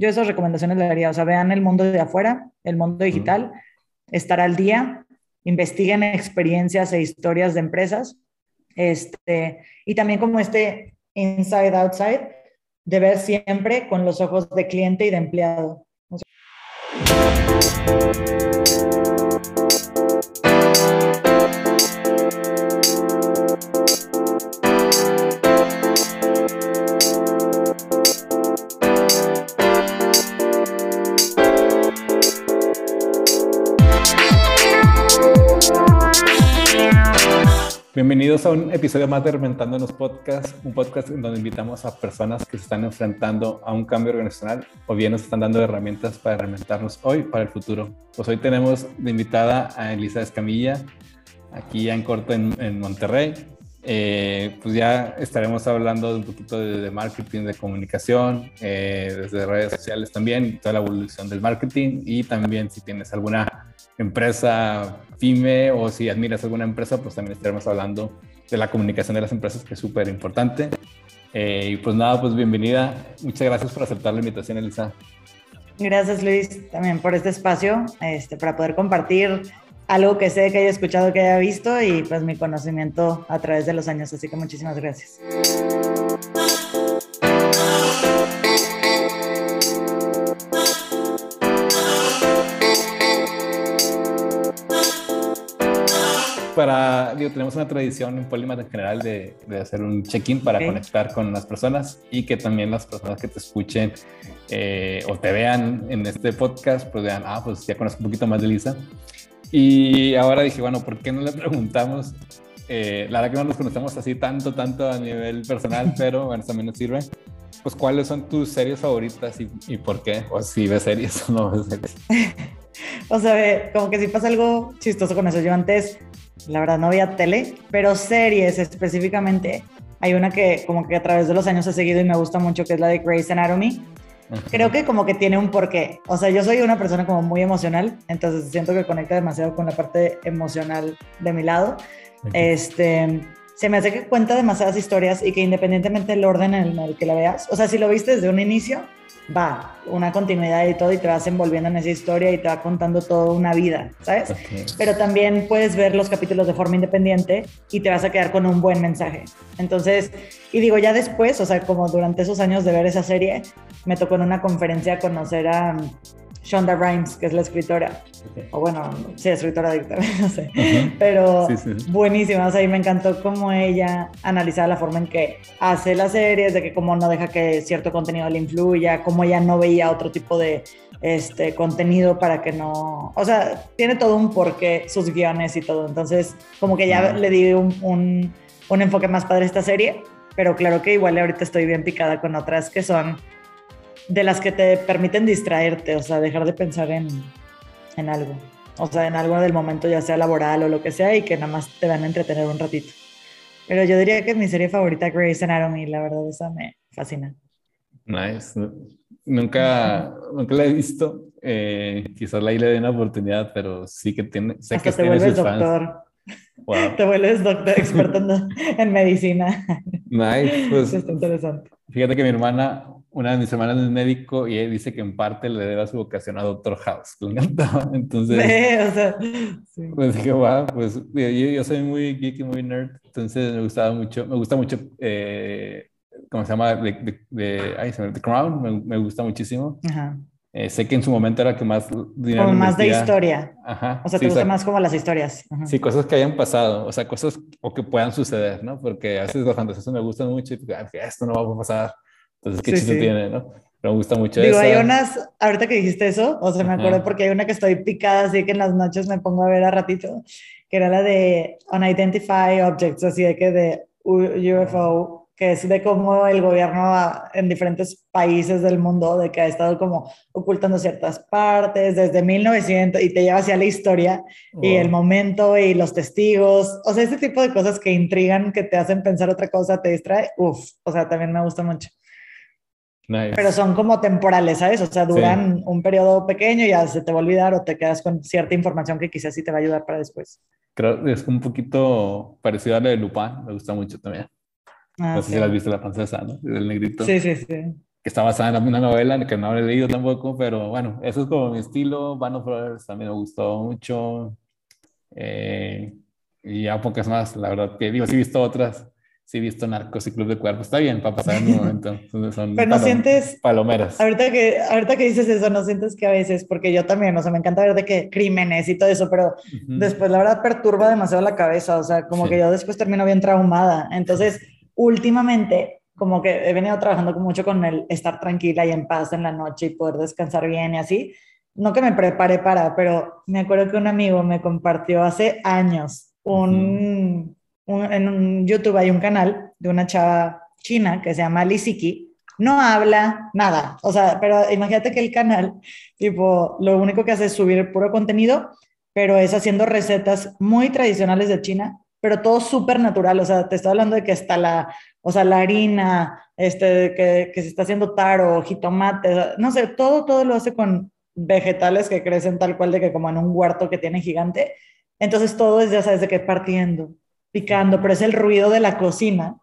yo esas recomendaciones le daría, o sea, vean el mundo de afuera, el mundo digital, estar al día, investiguen experiencias e historias de empresas, este, y también como este inside outside, de ver siempre con los ojos de cliente y de empleado. Bienvenidos a un episodio más de Reventándonos Podcast, un podcast en donde invitamos a personas que se están enfrentando a un cambio organizacional o bien nos están dando herramientas para reinventarnos hoy para el futuro. Pues hoy tenemos de invitada a Elisa Escamilla, aquí ya en corto en, Monterrey. Eh, pues ya estaremos hablando de un poquito de, marketing, de comunicación, eh, desde redes sociales también, toda la evolución del marketing y también si tienes alguna empresa pyme o si admiras alguna empresa, pues también estaremos hablando de la comunicación de las empresas, que es súper importante. Eh, y pues nada, pues bienvenida. Muchas gracias por aceptar la invitación, Elisa. Gracias, Luis, también por este espacio, este, para poder compartir algo que sé que haya escuchado, que haya visto y pues mi conocimiento a través de los años. Así que muchísimas gracias. Para, digo, tenemos una tradición en Polymath en general de, de hacer un check-in para conectar con las personas y que también las personas que te escuchen eh, o te vean en este podcast, pues vean, ah, pues ya conozco un poquito más de Lisa. Y ahora dije, bueno, ¿por qué no le preguntamos? Eh, la verdad que no nos conocemos así tanto, tanto a nivel personal, pero bueno, también nos sirve. Pues, ¿cuáles son tus series favoritas y, y por qué? O si ves series o no ves series. o sea, como que si pasa algo chistoso con eso. Yo antes la verdad no había tele, pero series específicamente. Hay una que como que a través de los años he seguido y me gusta mucho, que es la de Grey's Anatomy. Creo que como que tiene un porqué. O sea, yo soy una persona como muy emocional, entonces siento que conecta demasiado con la parte emocional de mi lado. Este, se me hace que cuenta demasiadas historias y que independientemente del orden en el que la veas, o sea, si lo viste desde un inicio, va, una continuidad y todo, y te vas envolviendo en esa historia y te va contando toda una vida, ¿sabes? Pero también puedes ver los capítulos de forma independiente y te vas a quedar con un buen mensaje. Entonces, y digo, ya después, o sea, como durante esos años de ver esa serie, me tocó en una conferencia conocer a Shonda Rhimes, que es la escritora. O bueno, sí, escritora dictada, no sé. Pero buenísima. O sea, y me encantó cómo ella analizaba la forma en que hace las series, de que cómo no deja que cierto contenido le influya, cómo ella no veía otro tipo de este contenido para que no. O sea, tiene todo un porqué, sus guiones y todo. Entonces, como que ya le di un, un, un enfoque más padre a esta serie. Pero claro que igual ahorita estoy bien picada con otras que son de las que te permiten distraerte, o sea, dejar de pensar en, en algo. O sea, en algo del momento, ya sea laboral o lo que sea, y que nada más te van a entretener un ratito. Pero yo diría que mi serie favorita, Grey's Anatomy, la verdad, esa me fascina. Nice. Nunca, nunca la he visto. Eh, quizás la le dé una oportunidad, pero sí que tiene. Sé Hasta que te vuelves doctor. Te vuelves doctor experto en, medicina. Nice. Pues, Está interesante. Fíjate que mi hermana una de mis hermanas es médico y él dice que en parte le debe a su vocación a Doctor House. Entonces, o sea, pues dije, wow, pues yo, yo, soy muy geek y muy nerd, entonces me gustaba mucho, me gusta mucho, eh, ¿cómo se llama? De, de, The Crown, me, me gusta muchísimo. Ajá. Eh, sé que en su momento era que más Como más de historia. Ajá. O sea, te gusta más como las historias. Sí, cosas que hayan pasado, o sea, cosas o que puedan suceder, ¿no? Porque a veces los fantasías me gustan mucho y esto no va a pasar. Entonces, ¿qué chiste tiene, no? me gusta mucho Digo, hay unas, ahorita que dijiste eso, o sea, me acuerdo porque hay una que estoy picada, así que en las noches me pongo a ver a ratito, que era la de Unidentified Objects, así de que de UFO, que es de cómo el gobierno en diferentes países del mundo, de que ha estado como ocultando ciertas partes desde 1900 y te lleva hacia la historia y el momento y los testigos, o sea, ese tipo de cosas que intrigan, que te hacen pensar otra cosa, te distrae, uff, o sea, también me gusta mucho. Pero son como temporales, ¿sabes? O sea, duran un periodo pequeño y ya se te va a olvidar o te quedas con cierta información que quizás sí te va a ayudar para después. Creo que es un poquito parecido a la de Lupin, me gusta mucho también. Ah, no sé si la has visto la francesa, ¿no? El negrito. Sí, sí, sí. que está basada en una novela que no he leído tampoco, pero bueno, eso es como mi estilo. Band of Brothers también me gustó mucho. Eh, y ya pocas más, la verdad que digo, sí he visto otras, sí he visto Narcos y Club de Cuerpos, está bien para pasar en un momento. Son Pero no sientes... Palomeras. Ahorita que, ahorita que dices eso, no sientes que a veces, porque yo también, o sea, me encanta ver de qué crímenes y todo eso, pero después la verdad perturba demasiado la cabeza, o sea, como que yo después termino bien traumada. Entonces, últimamente, como que he venido trabajando mucho con el estar tranquila y en paz en la noche y poder descansar bien y así. No que me prepare para, pero me acuerdo que un amigo me compartió hace años un, en YouTube hay un canal de una chava china que se llama Lisiki. No habla nada, o sea, pero imagínate que el canal, tipo, lo único que hace es subir puro contenido, pero es haciendo recetas muy tradicionales de China, pero todo súper natural, o sea, te estoy hablando de que está la, o sea, la harina, este, que, que se está haciendo taro, jitomate, no sé, todo, todo lo hace con vegetales que crecen tal cual de que como en un huerto que tiene gigante, entonces todo es, ya sabes, de que partiendo, picando, pero es el ruido de la cocina.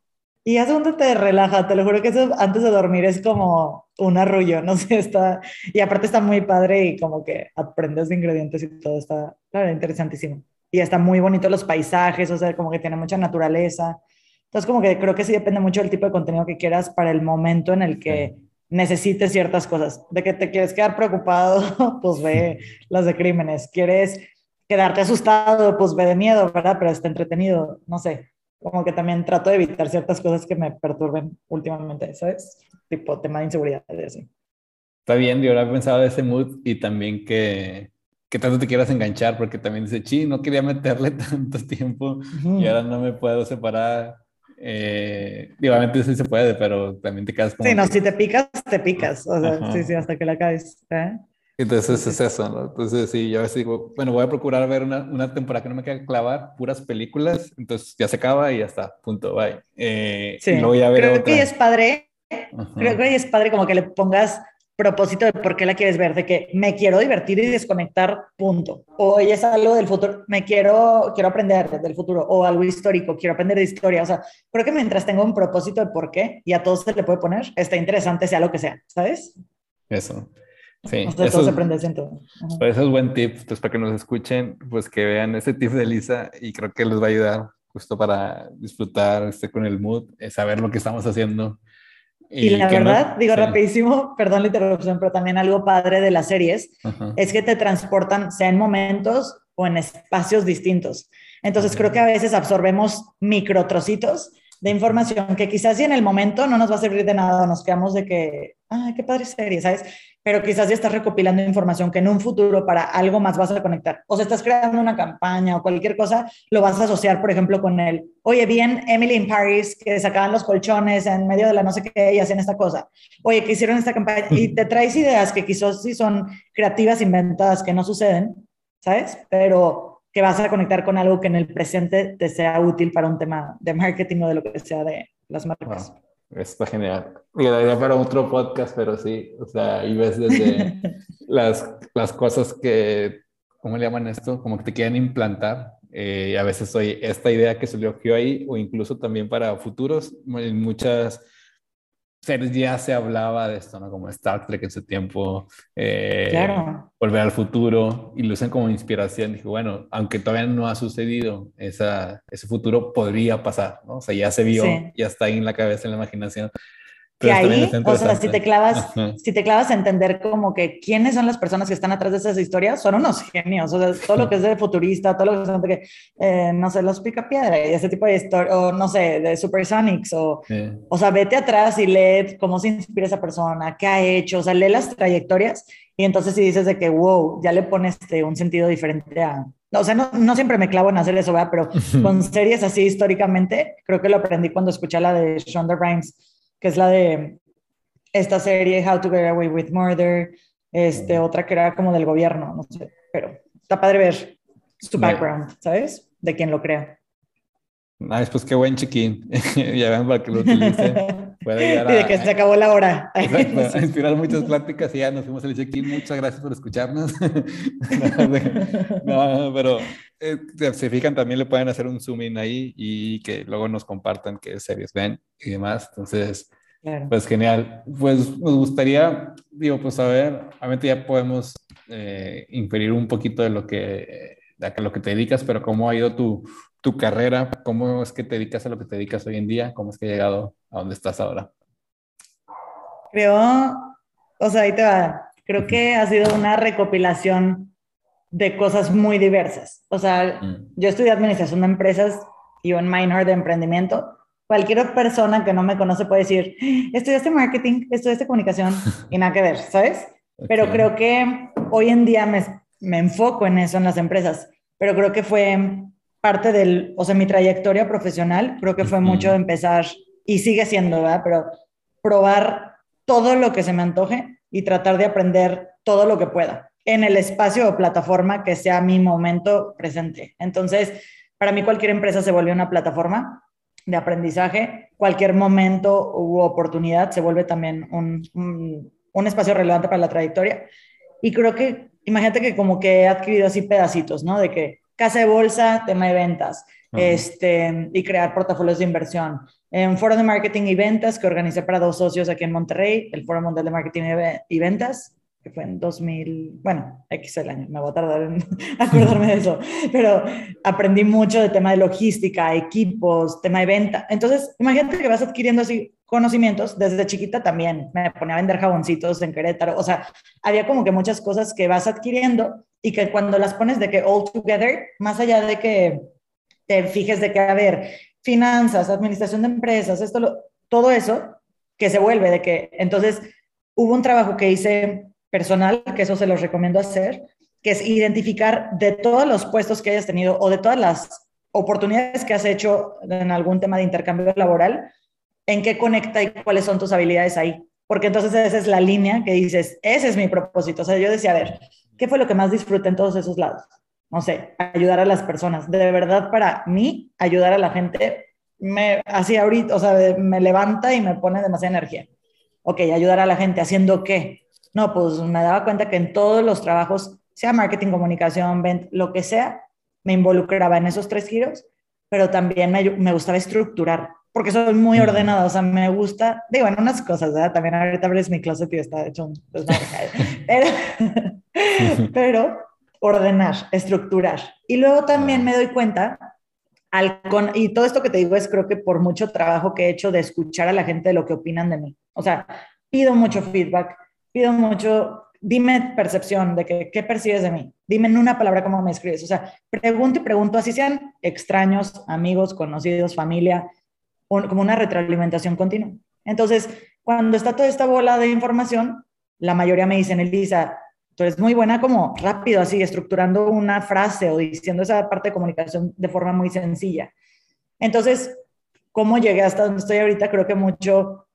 Y es donde te relaja, te lo juro que eso antes de dormir es como un arrullo, no sé, está, y aparte está muy padre y como que aprendes de ingredientes y todo está, claro, interesantísimo. Y está muy bonito los paisajes, o sea, como que tiene mucha naturaleza. Entonces, como que creo que sí depende mucho del tipo de contenido que quieras para el momento en el que necesites ciertas cosas. De que te quieres quedar preocupado, pues ve las de crímenes. Quieres quedarte asustado, pues ve de miedo, ¿verdad? Pero está entretenido, no sé. Como que también trato de evitar ciertas cosas que me perturben últimamente, ¿sabes? Tipo tema de inseguridad y así. Está bien, yo ahora he pensado de ese mood y también que, que tanto te quieras enganchar, porque también dice, sí, no quería meterle tanto tiempo y ahora no me puedo separar. Eh, obviamente sí se puede, pero también te quedas como... Sí, no, si te picas, te picas. O sea, sí, sí, hasta que la caes. ¿eh? Entonces es eso, ¿no? Entonces sí, yo a veces digo, bueno, voy a procurar ver una, una temporada que no me quede clavar, puras películas, entonces ya se acaba y ya está, punto, bye. Eh, sí. voy a ver creo que es padre, creo que es padre como que le pongas propósito de por qué la quieres ver, de que me quiero divertir y desconectar, punto. O es algo del futuro, me quiero, quiero aprender del futuro, o algo histórico, quiero aprender de historia. O sea, creo que mientras tengo un propósito de por qué y a todos se le puede poner, está interesante, sea lo que sea, ¿sabes? Eso. Sí, eso, se aprende Pues eso es buen tip, pues para que nos escuchen, pues que vean ese tip de Lisa y creo que les va a ayudar justo para disfrutar este, con el mood, eh, saber lo que estamos haciendo. Y, la verdad, digo rapidísimo, perdón la interrupción, pero también algo padre de las series es que te transportan, sea en momentos o en espacios distintos. Entonces creo que a veces absorbemos micro trocitos de información que quizás si en el momento no nos va a servir de nada, nos quedamos de que, ay, qué padre serie, ¿sabes? Pero quizás ya estás recopilando información que en un futuro para algo más vas a conectar. O sea, estás creando una campaña o cualquier cosa, lo vas a asociar, por ejemplo, con el, oye, bien Emily in Paris, que sacaban los colchones en medio de la no sé qué y hacían esta cosa. Oye, que hicieron esta campaña y te traes ideas que quizás sí son creativas, inventadas, que no suceden, ¿sabes? Pero que vas a conectar con algo que en el presente te sea útil para un tema de marketing o de lo que sea de las marcas. Está genial. Mira, para otro podcast, pero sí, o sea, y ves desde las, las cosas que, ¿cómo le llaman esto? Como que te quieren implantar. Eh, a veces soy esta idea que surgió ahí, o incluso también para futuros, en muchas ya se hablaba de esto, ¿no? Como Star Trek en su tiempo, eh, claro. Volver al futuro, y lo usan como inspiración. Dije, bueno, aunque todavía no ha sucedido, esa, ese futuro podría pasar, ¿no? O sea, ya se vio, ya está ahí en la cabeza, en la imaginación que ahí, o sea, si te clavas, si te clavas a entender como que quiénes son las personas que están atrás de esas historias, son unos genios, o sea, todo lo que es de futurista, todo lo que es de, eh, no sé, los pica piedra y ese tipo de historia, o no sé, de Supersonics, o, o sea, vete atrás y lee cómo se inspira esa persona, qué ha hecho, o sea, lee las trayectorias y entonces si dices de que, wow, ya le pones este, un sentido diferente a, o sea, no, no, siempre me clavo en hacer eso, ¿verdad? Pero con series así históricamente, creo que lo aprendí cuando escuché la de Shonda Rhimes, que es la de esta serie How to Get Away with Murder, este, otra que era como del gobierno, no sé, pero está padre ver su background, ¿sabes? De quién lo crea. Nice, pues qué buen chiquín. ya ven para que lo utilice. Puede y de que se acabó la hora. Exacto, inspirar muchas pláticas y ya nos fuimos al check-in. Muchas gracias por escucharnos. no, pero eh, se fijan, también le pueden hacer un zoom in ahí y que luego nos compartan qué series ven y demás. Entonces, Pues genial. Pues nos gustaría, digo, pues saber, obviamente ya podemos eh, inferir un poquito de lo que, de lo que te dedicas, pero cómo ha ido tu, tu carrera, cómo es que te dedicas a lo que te dedicas hoy en día, cómo es que has llegado a donde estás ahora. Creo, o sea, ahí te va. Creo que ha sido una recopilación de cosas muy diversas. O sea, mm. yo estudié administración de empresas y un minor de emprendimiento. Cualquier persona que no me conoce puede decir, estudiaste marketing, estudiaste comunicación y nada que ver, ¿sabes? Pero creo que hoy en día me, me enfoco en eso en las empresas, pero creo que fue parte del, o sea, mi trayectoria profesional, creo que fue mucho de empezar, y sigue siendo, ¿verdad? Pero probar todo lo que se me antoje y tratar de aprender todo lo que pueda en el espacio o plataforma que sea mi momento presente. Entonces, para mí cualquier empresa se vuelve una plataforma de aprendizaje, cualquier momento u oportunidad se vuelve también un, un, espacio relevante para la trayectoria. Y creo que, imagínate que como que he adquirido así pedacitos, ¿no? De que casa de bolsa, tema de ventas, este, y crear portafolios de inversión. En foro de marketing y ventas que organicé para dos socios aquí en Monterrey, el Foro Mundial de Marketing y Ventas, que fue en 2000, bueno, X el año, me voy a tardar en acordarme de eso, pero aprendí mucho de tema de logística, equipos, tema de venta. Entonces, imagínate que vas adquiriendo así conocimientos, desde chiquita también me ponía a vender jaboncitos en Querétaro, o sea, había como que muchas cosas que vas adquiriendo y que cuando las pones de que all together, más allá de que te fijes de que, a ver, finanzas, administración de empresas, esto, todo eso, que se vuelve de que, entonces, hubo un trabajo que hice personal, que eso se los recomiendo hacer, que es identificar de todos los puestos que hayas tenido o de todas las oportunidades que has hecho en algún tema de intercambio laboral, en qué conecta y cuáles son tus habilidades ahí. Porque entonces esa es la línea que dices, ese es mi propósito. O sea, yo decía, a ver, ¿qué fue lo que más disfruté en todos esos lados? No sé, ayudar a las personas. De verdad, para mí, ayudar a la gente me así ahorita, o sea, me levanta y me pone demasiada energía. Ok, ayudar a la gente haciendo qué? No, pues me daba cuenta que en todos los trabajos, sea marketing, comunicación, venta, lo que sea, me involucraba en esos tres giros, pero también me, me gustaba estructurar porque soy muy ordenada, o sea, me gusta, digo, en unas cosas, ¿verdad? También ahorita abres mi closet y está hecho un pero, pero ordenar, estructurar. Y luego también me doy cuenta, al con, y todo esto que te digo es creo que por mucho trabajo que he hecho de escuchar a la gente de lo que opinan de mí. O sea, pido mucho feedback, pido mucho, dime percepción de que, qué percibes de mí, dime en una palabra cómo me escribes. O sea, pregunto y pregunto, así sean extraños, amigos, conocidos, familia, como una retroalimentación continua. Entonces, cuando está toda esta bola de información, la mayoría me dicen, Elisa, tú eres muy buena como rápido, así, estructurando una frase o diciendo esa parte de comunicación de forma muy sencilla. Entonces, ¿cómo llegué hasta donde estoy ahorita? Creo que mucho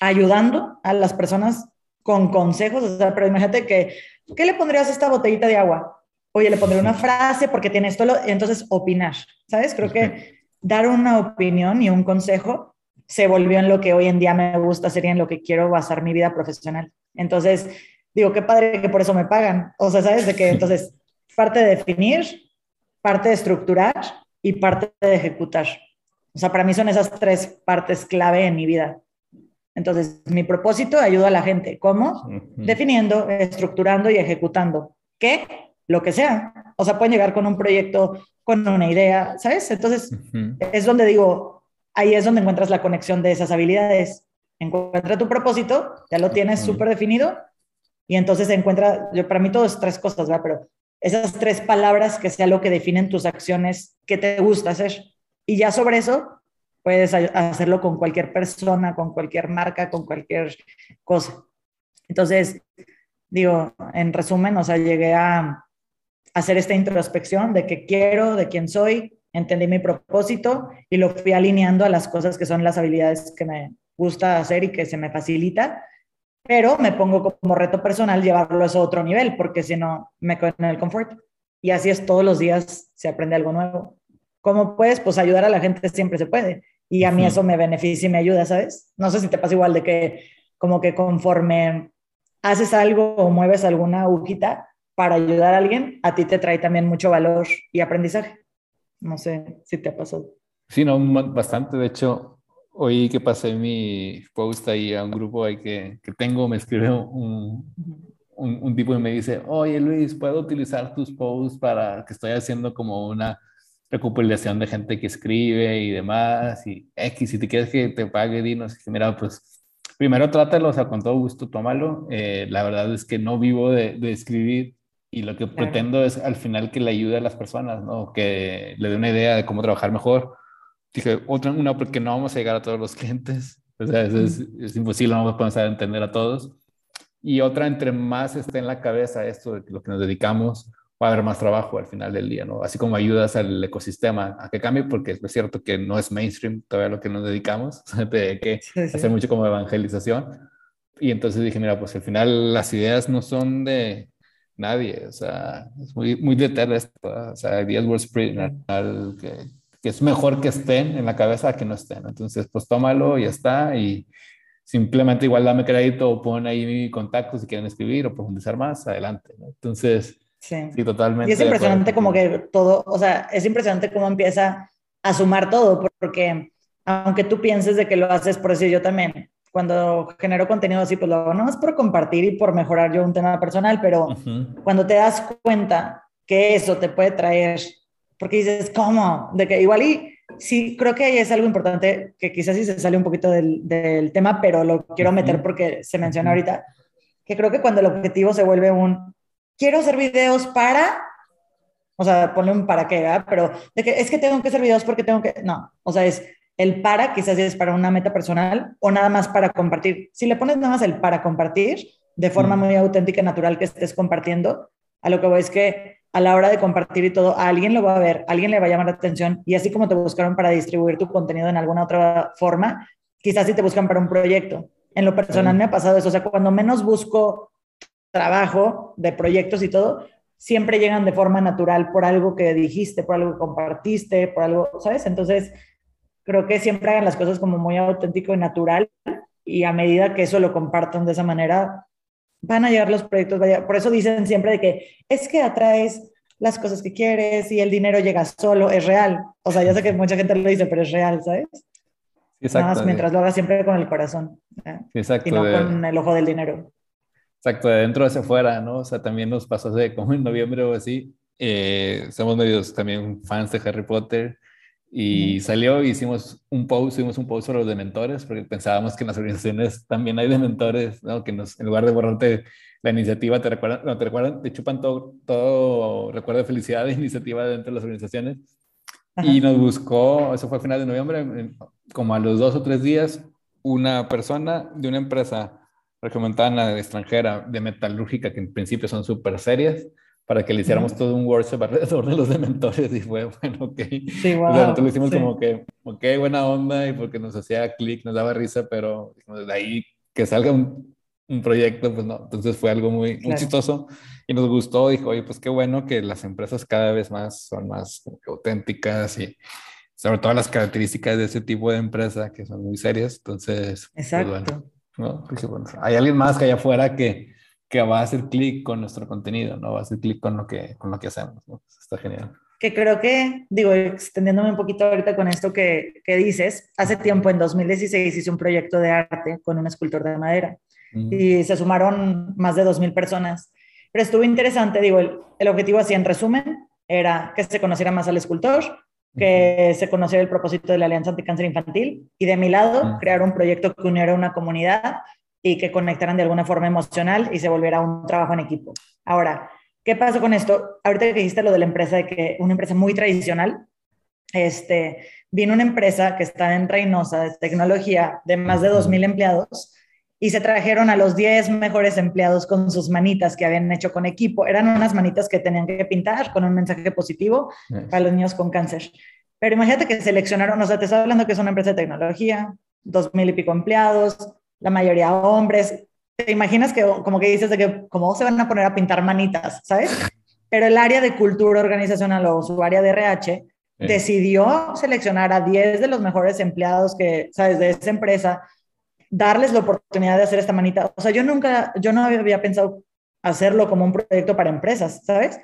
ayudando a las personas con consejos, o sea, pero imagínate que, ¿qué le pondrías a esta botellita de agua? Oye, le pondré una frase porque tiene esto, entonces opinar, ¿sabes? Creo que dar una opinión y un consejo se volvió en lo que hoy en día me gusta hacer y en lo que quiero basar mi vida profesional. Entonces, digo, qué padre que por eso me pagan. O sea, ¿sabes? De que entonces, parte de definir, parte de estructurar y parte de ejecutar. O sea, para mí son esas tres partes clave en mi vida. Entonces, mi propósito ayuda a la gente. ¿Cómo? Definiendo, estructurando y ejecutando. ¿Qué? Lo que sea. O sea, pueden llegar con un proyecto con una idea, ¿sabes? Entonces, es donde digo, ahí es donde encuentras la conexión de esas habilidades. Encuentra tu propósito, ya lo tienes súper definido, y entonces encuentra, yo para mí todo es tres cosas, ¿verdad? Pero esas tres palabras que sea lo que definen tus acciones, que te gusta hacer. Y ya sobre eso, puedes hacerlo con cualquier persona, con cualquier marca, con cualquier cosa. Entonces, digo, en resumen, o sea, llegué a, hacer esta introspección de qué quiero, de quién soy, entendí mi propósito y lo fui alineando a las cosas que son las habilidades que me gusta hacer y que se me facilita, pero me pongo como reto personal llevarlo a otro nivel, porque si no, me quedo en el confort. Y así es, todos los días se aprende algo nuevo. ¿Cómo puedes? Pues ayudar a la gente siempre se puede. Y a mí eso me beneficia y me ayuda, ¿sabes? No sé si te pasa igual de que como que conforme haces algo o mueves alguna agujita, para ayudar a alguien, a ti te trae también mucho valor y aprendizaje. No sé si te ha pasado. Sí, no, bastante. De hecho, Hoy que pasé mi post ahí a un grupo ahí que, que tengo, me escribió un, un, un, tipo y me dice, oye Luis, ¿puedo utilizar tus posts para que estoy haciendo como una recopilación de gente que escribe y demás? Y X, si te quieres que te pague, dinos. Y mira, pues primero trátalo, o sea, con todo gusto, tómalo. Eh, la verdad es que no vivo de, de escribir y lo que pretendo es al final que le ayude a las personas, ¿no? Que le dé una idea de cómo trabajar mejor dije, otra, una, porque no vamos a llegar a todos los clientes. O sea, es, es, imposible, no vamos a entender a todos. Y otra, entre más esté en la cabeza esto de lo que nos dedicamos, va a haber más trabajo al final del día, ¿no? Así como ayudas al ecosistema a que cambie, porque es cierto que no es mainstream todavía lo que nos dedicamos, de que sí, hacer mucho como evangelización. Y entonces dije, mira, pues al final las ideas no son de nadie, o sea, es muy, muy de esto, o sea, ideas World Sprint, que que es mejor que estén en la cabeza que no estén. Entonces, pues tómalo y ya está. Y simplemente igual dame crédito o pon ahí mi contacto si quieren escribir o profundizar más, adelante. Entonces, sí. sí. totalmente. Y es impresionante como que todo, o sea, es impresionante cómo empieza a sumar todo, porque aunque tú pienses de que lo haces por decir yo también, cuando genero contenido así, pues lo hago no más por compartir y por mejorar yo un tema personal, pero uh -huh. cuando te das cuenta que eso te puede traer porque dices, ¿cómo? De que igual y sí, creo que ahí es algo importante que quizás sí se sale un poquito del, del tema, pero lo quiero meter porque se menciona ahorita, que creo que cuando el objetivo se vuelve un, quiero hacer videos para, o sea, ponle un para qué, ¿verdad? pero de que es que tengo que hacer videos porque tengo que, no, o sea, es el para quizás es para una meta personal o nada más para compartir. Si le pones nada más el para compartir, de forma muy auténtica y natural que estés compartiendo, a lo que voy es que a la hora de compartir y todo, a alguien lo va a ver, a alguien le va a llamar la atención y así como te buscaron para distribuir tu contenido en alguna otra forma, quizás sí te buscan para un proyecto. En lo personal me ha pasado eso, o sea, cuando menos busco trabajo de proyectos y todo, siempre llegan de forma natural por algo que dijiste, por algo que compartiste, por algo, ¿sabes? Entonces, creo que siempre hagan las cosas como muy auténtico y natural y a medida que eso lo compartan de esa manera, van a llegar los proyectos, por eso dicen siempre de que es que atraes las cosas que quieres y el dinero llega solo, es real. O sea, ya sé que mucha gente lo dice, pero es real, ¿sabes? Exacto. Nada más mientras lo hagas siempre con el corazón. ¿eh? Exacto. Y no de... con el ojo del dinero. Exacto, de dentro hacia afuera, ¿no? O sea, también nos pasó hace como en noviembre o así. Eh, somos medios también fans de Harry Potter y salió, hicimos un post, hicimos un post sobre los dementores, porque pensábamos que en las organizaciones también hay dementores, ¿no? Que nos, en lugar de borrarte la iniciativa, te recuerdan, no, te recuerdan, te chupan todo, todo recuerdo de felicidad de iniciativa dentro de las organizaciones. Ajá. Y nos buscó, eso fue a final de noviembre, como a los dos o tres días, una persona de una empresa recomentada extranjera de metalúrgica, que en principio son súper serias, para que le hiciéramos todo un workshop alrededor de los dementores y fue, bueno, ok. Sí, wow. O sea, nosotros lo hicimos sí. como que, ok, buena onda y porque nos hacía clic, nos daba risa, pero de ahí que salga un, un, proyecto, pues no. Entonces fue algo muy, claro. muy chistoso y nos gustó. Dijo, oye, pues qué bueno que las empresas cada vez más son más auténticas y sobre todo las características de ese tipo de empresa que son muy serias. Entonces, Exacto. Pues bueno, ¿no? Dije, bueno, hay alguien más que allá afuera que que va a hacer clic con nuestro contenido, ¿no? Va a hacer clic con lo que, con lo que hacemos, ¿no? Está genial. Que creo que, digo, extendiéndome un poquito ahorita con esto que, que dices, hace tiempo, en 2016, hice un proyecto de arte con un escultor de madera mm. y se sumaron más de 2.000 personas. Pero estuvo interesante, digo, el, el objetivo así en resumen era que se conociera más al escultor, que se conociera el propósito de la Alianza Anticáncer Infantil y de mi lado, mm. crear un proyecto que uniera una comunidad y que conectaran de alguna forma emocional y se volviera un trabajo en equipo. Ahora, ¿qué pasó con esto? Ahorita que dijiste lo de la empresa, de que una empresa muy tradicional, este, vino una empresa que está en Reynosa de tecnología de más de 2.000 empleados y se trajeron a los 10 mejores empleados con sus manitas que habían hecho con equipo. Eran unas manitas que tenían que pintar con un mensaje positivo yes. para los niños con cáncer. Pero imagínate que seleccionaron, o sea, te estoy hablando que es una empresa de tecnología, 2.000 y pico empleados, la mayoría hombres. ¿Te imaginas que como que dices de que cómo se van a poner a pintar manitas, ¿sabes? Pero el área de cultura organizacional o su área de RH eh. decidió seleccionar a 10 de los mejores empleados que, ¿sabes? De esa empresa, darles la oportunidad de hacer esta manita. O sea, yo nunca, yo no había pensado hacerlo como un proyecto para empresas, ¿sabes?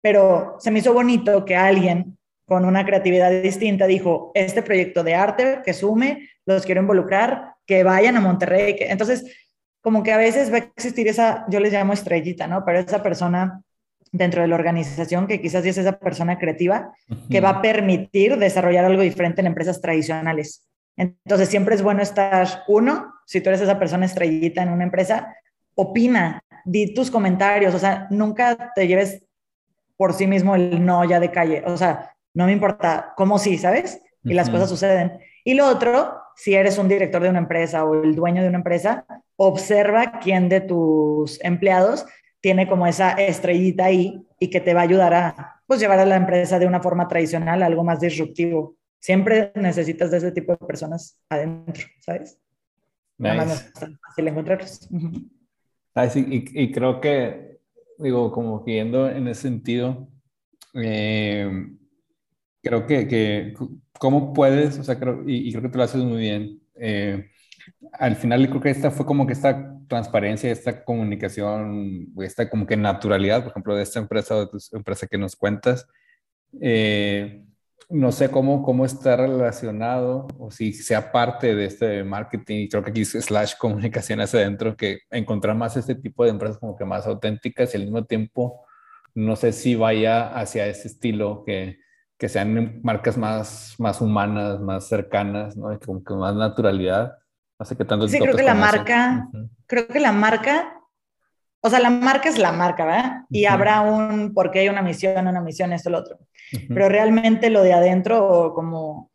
Pero se me hizo bonito que alguien con una creatividad distinta, dijo, este proyecto de arte que sume, los quiero involucrar, que vayan a Monterrey. Entonces, como que a veces va a existir esa, yo les llamo estrellita, ¿no? Pero esa persona dentro de la organización que quizás es esa persona creativa que va a permitir desarrollar algo diferente en empresas tradicionales. Entonces, siempre es bueno estar, uno, si tú eres esa persona estrellita en una empresa, opina, di tus comentarios, o sea, nunca te lleves por sí mismo el no ya de calle, o sea, no me importa cómo sí, ¿sabes? Y las cosas suceden. Y lo otro, si eres un director de una empresa o el dueño de una empresa, observa quién de tus empleados tiene como esa estrellita ahí y que te va a ayudar a pues, llevar a la empresa de una forma tradicional a algo más disruptivo. Siempre necesitas de ese tipo de personas adentro, ¿sabes? Nada más no es fácil encontrarlos. y, y, creo que, digo, como viendo en ese sentido, eh, creo que, que, ¿cómo puedes? O sea, creo, y, creo que tú lo haces muy bien. Eh, al final creo que esta fue como que esta transparencia, esta comunicación, esta como que naturalidad, por ejemplo, de esta empresa o de tu empresa que nos cuentas. Eh, no sé cómo, cómo está relacionado o si sea parte de este marketing, creo que aquí slash comunicación hacia adentro, que encontrar más este tipo de empresas como que más auténticas y al mismo tiempo no sé si vaya hacia ese estilo que, que sean marcas más, más humanas, más cercanas, ¿no? Como que más naturalidad. No sé qué tanto. Sí, creo que la marca, creo que la marca, o sea, la marca es la marca, ¿verdad? Y habrá un, porque hay una misión, una misión, esto, lo otro. Pero realmente lo de adentro, como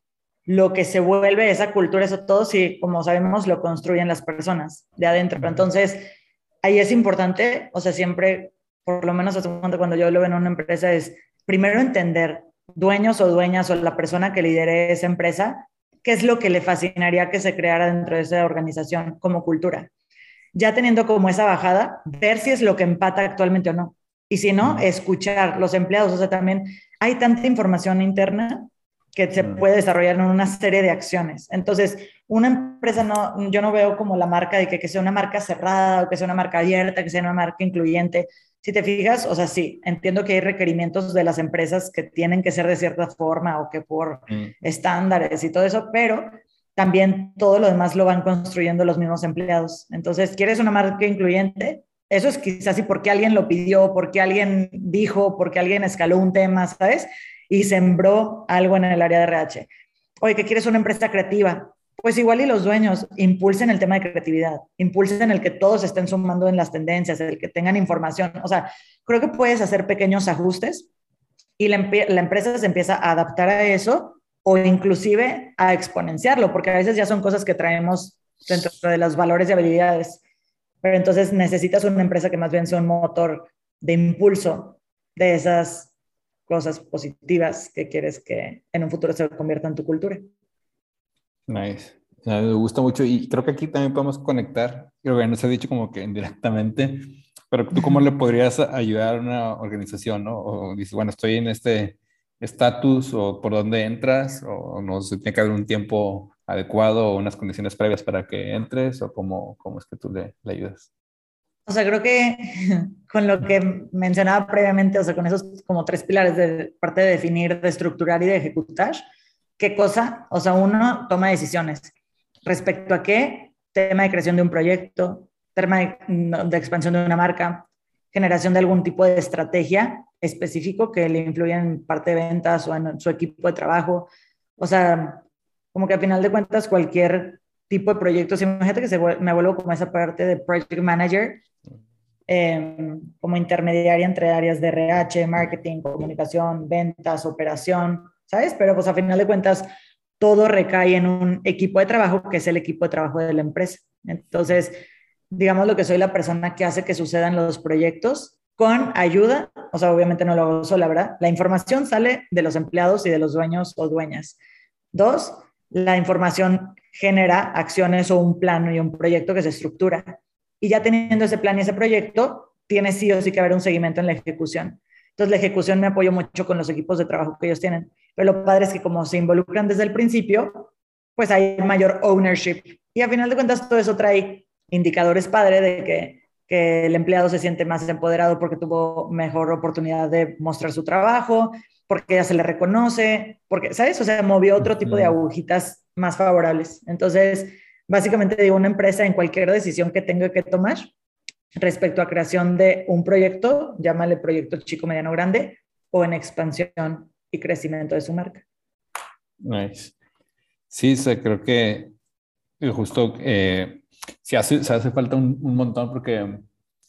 lo que se vuelve esa cultura, eso todo, sí, como sabemos, lo construyen las personas de adentro. Entonces, ahí es importante, o sea, siempre, por lo menos cuando yo lo veo en una empresa, es primero entender dueños o dueñas o la persona que lidere esa empresa, qué es lo que le fascinaría que se creara dentro de esa organización como cultura. Ya teniendo como esa bajada, ver si es lo que empata actualmente o no. Y si no, escuchar los empleados. O sea, también hay tanta información interna que se puede desarrollar en una serie de acciones. Entonces, una empresa no, yo no veo como la marca de que, que sea una marca cerrada o que sea una marca abierta, que sea una marca incluyente. Si te fijas, o sea, sí, entiendo que hay requerimientos de las empresas que tienen que ser de cierta forma o que por mm. estándares y todo eso, pero también todo lo demás lo van construyendo los mismos empleados. Entonces, ¿quieres una marca incluyente? Eso es quizás sí porque alguien lo pidió, porque alguien dijo, porque alguien escaló un tema, ¿sabes? Y sembró algo en el área de RH. Oye, ¿qué quieres una empresa creativa? Pues igual y los dueños impulsen el tema de creatividad, impulsen el que todos estén sumando en las tendencias, el que tengan información. O sea, creo que puedes hacer pequeños ajustes y la, empresa se empieza a adaptar a eso o inclusive a exponenciarlo, porque a veces ya son cosas que traemos dentro de los valores y habilidades. Pero entonces necesitas una empresa que más bien sea un motor de impulso de esas cosas positivas que quieres que en un futuro se conviertan en tu cultura. Nice. me gusta mucho y creo que aquí también podemos conectar, creo que no se ha dicho como que indirectamente, pero tú cómo le podrías ayudar a una organización, ¿no? O dices, bueno, estoy en este estatus o por dónde entras o no sé, tiene que haber un tiempo adecuado o unas condiciones previas para que entres o cómo, cómo es que tú le, le ayudas. O sea, creo que con lo que mencionaba previamente, o sea, con esos como tres pilares de parte de definir, de estructurar y de ejecutar, ¿Qué cosa? O sea, uno toma decisiones. ¿Respecto a qué? Tema de creación de un proyecto, tema de, expansión de una marca, generación de algún tipo de estrategia específico que le influya en parte de ventas o en su equipo de trabajo. O sea, como que a final de cuentas cualquier tipo de proyecto, si imagínate que se, me vuelvo como esa parte de project manager, em, como intermediaria entre áreas de RH, marketing, comunicación, ventas, operación, ¿sabes? Pero pues a final de cuentas todo recae en un equipo de trabajo que es el equipo de trabajo de la empresa. Entonces, digamos lo que soy la persona que hace que sucedan los proyectos con ayuda, o sea, obviamente no lo hago sola, ¿verdad? La información sale de los empleados y de los dueños o dueñas. Dos, la información genera acciones o un plan y un proyecto que se estructura. Y ya teniendo ese plan y ese proyecto, tiene sí o sí que haber un seguimiento en la ejecución. Entonces, la ejecución me apoyo mucho con los equipos de trabajo que ellos tienen. Pero lo padre es que como se involucran desde el principio, pues hay mayor ownership. Y a final de cuentas, todo eso trae indicadores padre de que, que el empleado se siente más empoderado porque tuvo mejor oportunidad de mostrar su trabajo, porque ya se le reconoce, porque, ¿sabes? O sea, movió otro tipo de agujitas más favorables. Entonces, básicamente digo, una empresa en cualquier decisión que tenga que tomar respecto a creación de un proyecto, llámale proyecto chico, mediano, grande, o en expansión y crecimiento de su marca. Nice. Sí, creo que justo eh, si hace, se hace falta un, montón porque,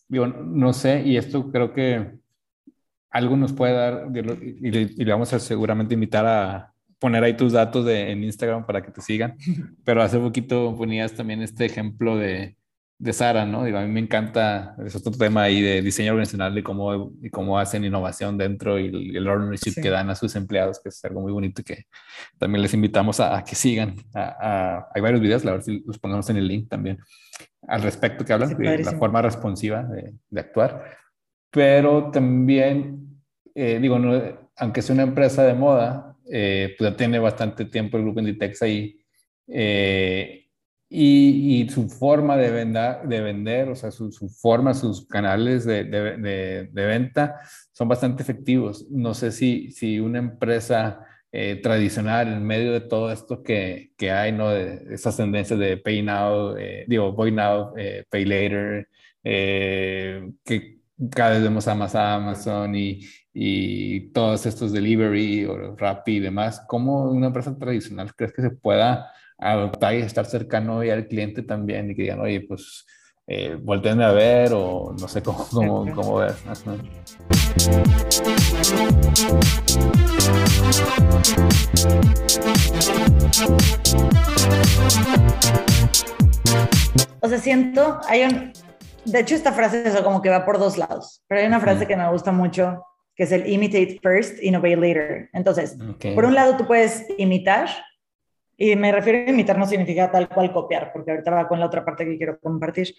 digo, no sé, y esto creo que algo nos puede dar, y le, vamos a seguramente invitar a poner ahí tus datos de, en Instagram para que te sigan, pero hace poquito ponías también este ejemplo de, de Sara, ¿no? Digo, a mí me encanta, es otro tema ahí de diseño organizacional y cómo, y cómo hacen innovación dentro y el, ownership que dan a sus empleados, que es algo muy bonito y que también les invitamos a, que sigan. A, hay varios videos, a ver si los ponemos en el link también, al respecto que hablan de la forma responsiva de, de actuar. Pero también, eh, digo, no, aunque sea una empresa de moda, eh, pues ya tiene bastante tiempo el grupo Inditex ahí. Eh, y, su forma de, venda, de vender, o sea, su, su forma, sus canales de, de, de, venta son bastante efectivos. No sé si, si una empresa eh, tradicional en medio de todo esto que, que hay, ¿no? De esas tendencias de pay now, eh, digo, buy now, eh, pay later, que cada vez vemos a más Amazon y, y todos estos delivery o Rappi y demás. ¿Cómo una empresa tradicional crees que se pueda adoptar y estar cercano y al cliente también y que digan, oye, pues eh, volteenme a ver o no sé cómo, cómo, cómo ver. O sea, siento, hay un, de hecho esta frase es como que va por dos lados, pero hay una frase que me gusta mucho que es el imitate first, innovate later. Entonces, por un lado tú puedes imitar y me refiero a imitar no significa tal cual copiar, porque ahorita va con la otra parte que quiero compartir.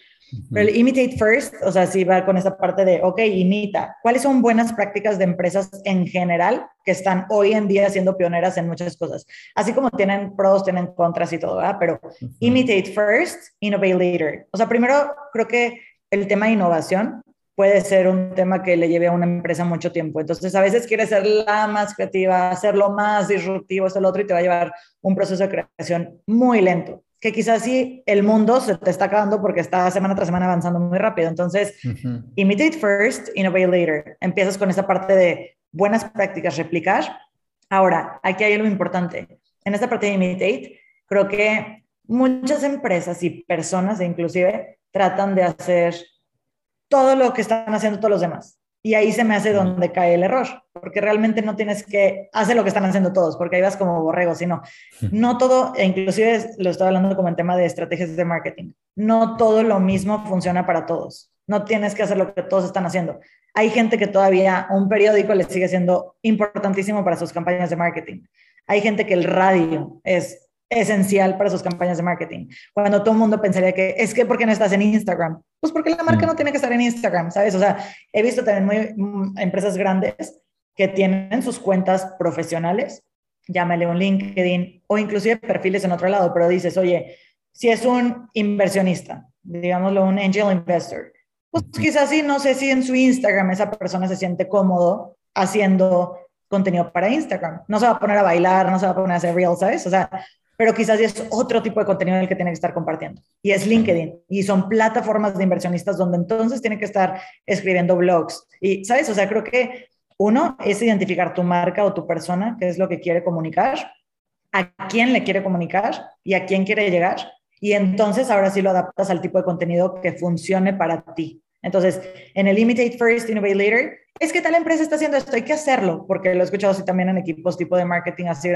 Pero el imitate first, o sea, sí va con esa parte de, ok, imita. ¿Cuáles son buenas prácticas de empresas en general que están hoy en día siendo pioneras en muchas cosas? Así como tienen pros, tienen contras y todo, ¿verdad? Pero imitate first, innovate later. O sea, primero creo que el tema de innovación puede ser un tema que le lleve a una empresa mucho tiempo. Entonces, a veces quieres ser la más creativa, hacerlo más disruptivo, esto, lo otro, y te va a llevar un proceso de creación muy lento, que quizás sí el mundo se te está acabando porque está semana tras semana avanzando muy rápido. Entonces, imitate first, innovate later. Empiezas con esa parte de buenas prácticas, replicar. Ahora, aquí hay algo importante. En esta parte de imitate, creo que muchas empresas y personas, inclusive, tratan de hacer todo lo que están haciendo todos los demás. Y ahí se me hace donde cae el error, porque realmente no tienes que hacer lo que están haciendo todos, porque ahí vas como borrego, sino no todo, e inclusive lo estaba hablando como en tema de estrategias de marketing, no todo lo mismo funciona para todos. No tienes que hacer lo que todos están haciendo. Hay gente que todavía un periódico le sigue siendo importantísimo para sus campañas de marketing. Hay gente que el radio es esencial para sus campañas de marketing. Cuando todo el mundo pensaría que es que ¿por qué no estás en Instagram? Pues porque la marca mm. no tiene que estar en Instagram, ¿sabes? O sea, he visto también muy, mm, empresas grandes que tienen sus cuentas profesionales, llámale un LinkedIn o inclusive perfiles en otro lado, pero dices, oye, si es un inversionista, digámoslo, un angel investor, pues quizás sí, no sé si en su Instagram esa persona se siente cómodo haciendo contenido para Instagram. No se va a poner a bailar, no se va a poner a hacer reels, ¿sabes? O sea, pero quizás es otro tipo de contenido en el que tiene que estar compartiendo. Y es LinkedIn. Y son plataformas de inversionistas donde entonces tiene que estar escribiendo blogs. Y, ¿sabes? O sea, creo que uno es identificar tu marca o tu persona, qué es lo que quiere comunicar, a quién le quiere comunicar y a quién quiere llegar. Y entonces ahora sí lo adaptas al tipo de contenido que funcione para ti. Entonces, en el Imitate First, Innovate Later, es que tal empresa está haciendo esto, hay que hacerlo, porque lo he escuchado así también en equipos tipo de marketing así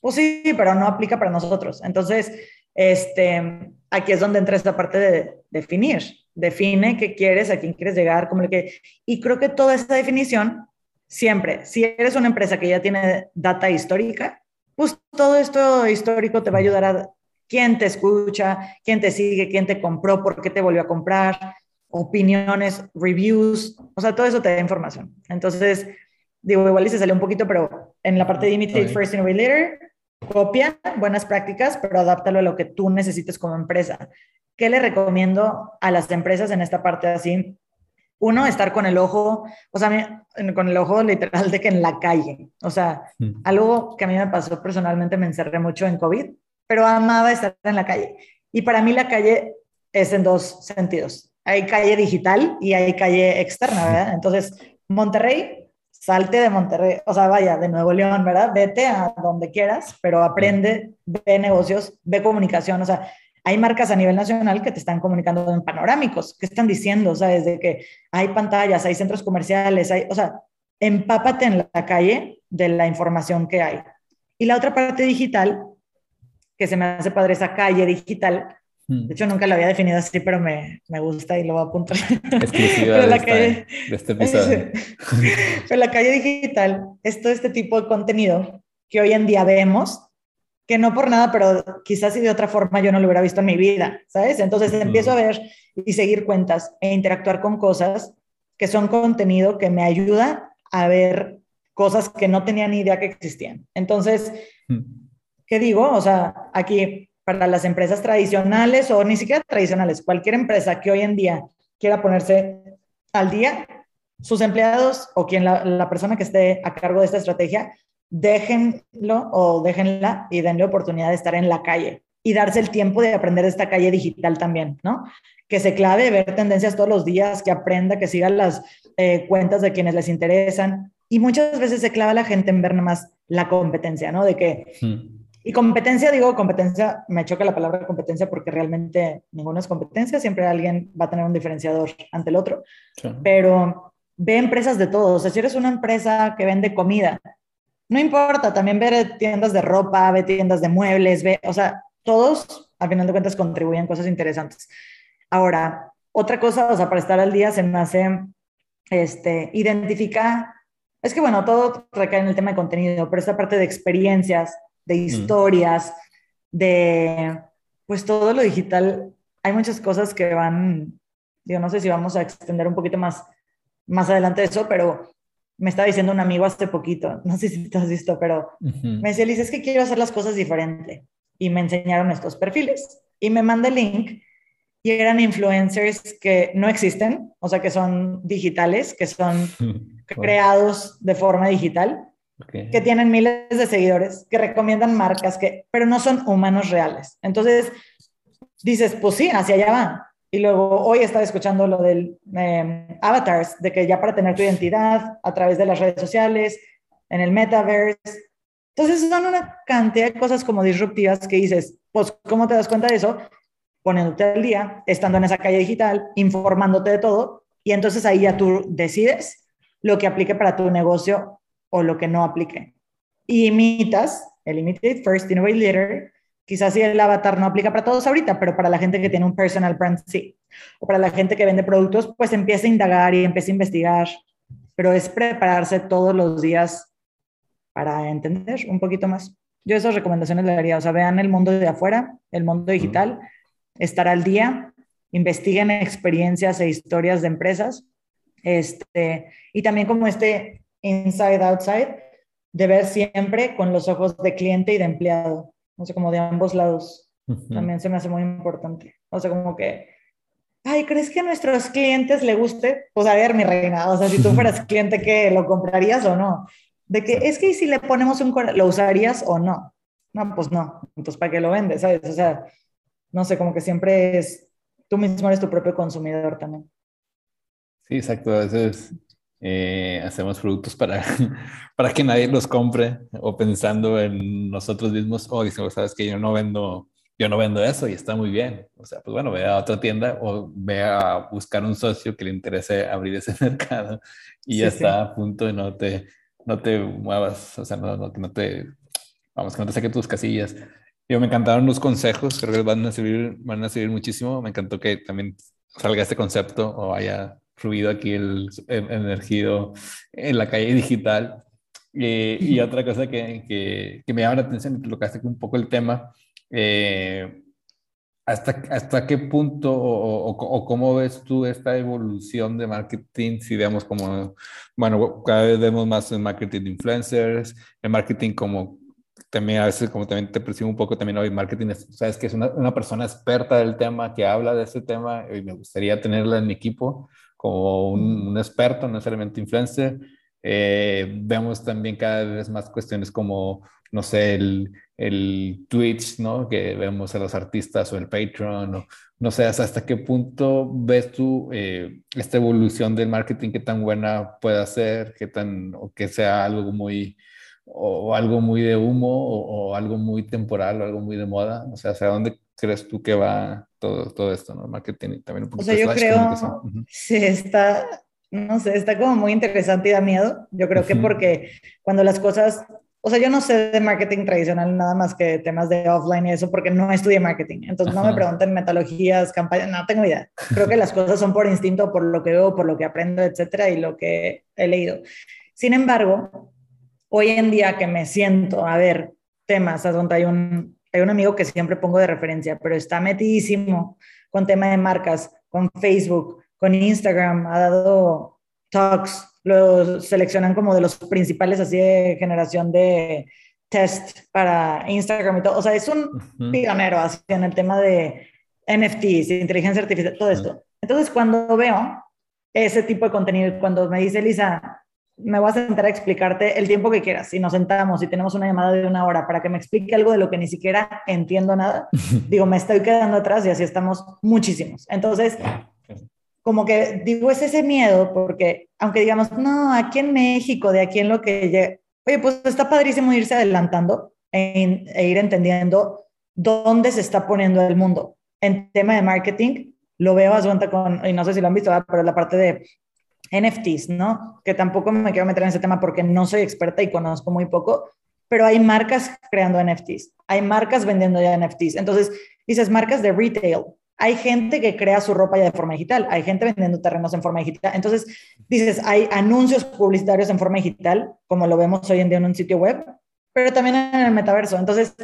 pues sí, pero no aplica para nosotros. Entonces, este, aquí es donde entra esta parte de definir. Define qué quieres, a quién quieres llegar, cómo le que... Y creo que toda esta definición, siempre, si eres una empresa que ya tiene data histórica, pues todo esto histórico te va a ayudar a quién te escucha, quién te sigue, quién te compró, por qué te volvió a comprar, opiniones, reviews, o sea, todo eso te da información. Entonces, digo, igual y se salió un poquito, pero en la parte de Imitate First, Innovate Later, copia buenas prácticas, pero adáptalo a lo que tú necesites como empresa. ¿Qué le recomiendo a las empresas en esta parte así? Uno, estar con el ojo, o sea, con el ojo literal de que en la calle. O sea, mm. algo que a mí me pasó personalmente, me encerré mucho en COVID, pero amaba estar en la calle. Y para mí la calle es en dos sentidos. Hay calle digital y hay calle externa, ¿verdad? Entonces, Monterrey, salte de Monterrey, o sea, vaya, de Nuevo León, ¿verdad? Vete a donde quieras, pero aprende, ve negocios, ve comunicación, o sea, hay marcas a nivel nacional que te están comunicando en panorámicos, que están diciendo, o sea, desde que hay pantallas, hay centros comerciales, hay, o sea, empápate en la calle de la información que hay. Y la otra parte digital, que se me hace padre esa calle digital. De hecho nunca lo había definido así, pero me, me gusta y lo voy a apuntar. Exclusiva de, la calle, de este episodio. pero la calle digital es todo este tipo de contenido que hoy en día vemos que no por nada, pero quizás si de otra forma yo no lo hubiera visto en mi vida, ¿sabes? Entonces empiezo a ver y seguir cuentas e interactuar con cosas que son contenido que me ayuda a ver cosas que no tenía ni idea que existían. Entonces, ¿qué digo? O sea, aquí para las empresas tradicionales o ni siquiera tradicionales, cualquier empresa que hoy en día quiera ponerse al día, sus empleados o quien la, la persona que esté a cargo de esta estrategia déjenlo o déjenla y denle oportunidad de estar en la calle y darse el tiempo de aprender esta calle digital también, ¿no? Que se clave, ver tendencias todos los días, que aprenda, que siga las eh, cuentas de quienes les interesan. Y muchas veces se clava la gente en ver más la competencia, ¿no? De que... Hmm. Y competencia, digo competencia, me choca la palabra competencia porque realmente ninguna es competencia, siempre alguien va a tener un diferenciador ante el otro, pero ve empresas de todos. O sea, si eres una empresa que vende comida, no importa, también ver tiendas de ropa, ve tiendas de muebles, ve, o sea, todos, al final de cuentas, contribuyen cosas interesantes. Ahora, otra cosa, o sea, para estar al día se me hace, este, identificar, es que bueno, todo recae en el tema de contenido, pero esta parte de experiencias, de mm. historias, de, pues todo lo digital, hay muchas cosas que van, yo no sé si vamos a extender un poquito más, más adelante eso, pero me estaba diciendo un amigo hace poquito, no sé si te has visto, pero me decía, Liz, es que quiero hacer las cosas diferente. Y me enseñaron estos perfiles. Y me manda el link y eran influencers que no existen, o sea, que son digitales, que son creados de forma digital, que tienen miles de seguidores, que recomiendan marcas, que, pero no son humanos reales. Entonces, dices, pues sí, hacia allá van. Y luego hoy estaba escuchando lo del em, avatars, de que ya para tener tu identidad a través de las redes sociales, en el metaverse. Entonces son una cantidad de cosas como disruptivas que dices, pues, ¿cómo te das cuenta de eso? Poniéndote al día, estando en esa calle digital, informándote de todo, y entonces ahí ya tú decides lo que aplique para tu negocio o lo que no aplique. Y imitas el Imitate First, Innovate Later, Quizás si el avatar no aplica para todos ahorita, pero para la gente que tiene un personal brand sí. O para la gente que vende productos, pues empieza a indagar y empieza a investigar. Pero es prepararse todos los días para entender un poquito más. Yo esas recomendaciones le daría, o sea, vean el mundo de afuera, el mundo digital, estar al día, investiguen experiencias e historias de empresas, este, y también como este inside outside, de ver siempre con los ojos de cliente y de empleado no sé, como de ambos lados. También se me hace muy importante. O sea, como que, ay, ¿crees que a nuestros clientes le guste? Pues a ver, mi reina, o sea, si tú fueras cliente, ¿qué? ¿Lo comprarías o no? De que, es que si le ponemos un ¿lo usarías o no? No, pues no. Entonces, ¿para qué lo vendes? ¿Sabes? O sea, no sé, como que siempre es, tú mismo eres tu propio consumidor también. Sí, exacto. A veces eh, hacemos productos para, para que nadie los compre o pensando en nosotros mismos o oh, sabes que yo no vendo yo no vendo eso y está muy bien. O sea, pues bueno, ve a otra tienda o ve a buscar un socio que le interese abrir ese mercado y ya está a punto de no te, no te muevas, o sea, no, no, no te, vamos, que no te saque tus casillas. Yo me encantaron los consejos, creo que van a servir, van a servir muchísimo. Me encantó que también salga este concepto o haya fluido aquí el, energido en la calle digital. Eh, y otra cosa que, que, me llama la atención, lo que hace un poco el tema, eh, ¿hasta, ¿hasta qué punto o, o, cómo ves tú esta evolución de marketing? Si vemos como, bueno, cada vez vemos más en marketing de influencers, el marketing como también a veces como también te percibo un poco también hoy marketing, sabes que es una, una persona experta del tema que habla de ese tema y me gustaría tenerla en mi equipo como un, experto, no necesariamente influencer. Eh, vemos también cada vez más cuestiones como, no sé, el, el Twitch, ¿no? Que vemos a los artistas o el Patreon, o, no sé, hasta qué punto ves tú eh, esta evolución del marketing, qué tan buena puede ser, qué tan, o que sea algo muy, o, algo muy de humo, o, algo muy temporal, o algo muy de moda, o sea, ¿hacia dónde crees tú que va todo, todo esto, ¿no? Marketing también un poco. O sea, yo creo, sí, está, no sé, está como muy interesante y da miedo. Yo creo que porque cuando las cosas o sea, yo no sé de marketing tradicional nada más que temas de offline y eso porque no estudié marketing. Entonces no me pregunten metodologías, campañas, no tengo idea. Creo que las cosas son por instinto, por lo que veo, por lo que aprendo, etcétera, y lo que he leído. Sin embargo, hoy en día que me siento a ver temas, a donde hay un, hay un amigo que siempre pongo de referencia, pero está metidísimo con tema de marcas, con Facebook, con Instagram, ha dado talks lo seleccionan como de los principales así de generación de test para Instagram y todo. O sea, es un pionero así en el tema de NFTs, inteligencia artificial, todo esto. Entonces, cuando veo ese tipo de contenido, cuando me dice Lisa, me voy a sentar a explicarte el tiempo que quieras, y nos sentamos y tenemos una llamada de una hora para que me explique algo de lo que ni siquiera entiendo nada, digo, me estoy quedando atrás y así estamos muchísimos. Entonces, como que digo, es ese miedo, porque aunque digamos, no, aquí en México, de aquí en lo que llega, oye, pues está padrísimo irse adelantando e, e, ir entendiendo dónde se está poniendo el mundo. En tema de marketing, lo veo a cuenta con, y no sé si lo han visto, pero la parte de NFTs, ¿no? Que tampoco me quiero meter en ese tema porque no soy experta y conozco muy poco, pero hay marcas creando NFTs, hay marcas vendiendo ya NFTs. Entonces, dices marcas de retail, hay gente que crea su ropa ya de forma digital, hay gente vendiendo terrenos en forma digital. Entonces, dices, hay anuncios publicitarios en forma digital, como lo vemos hoy en día en un sitio web, pero también en el metaverso. Entonces,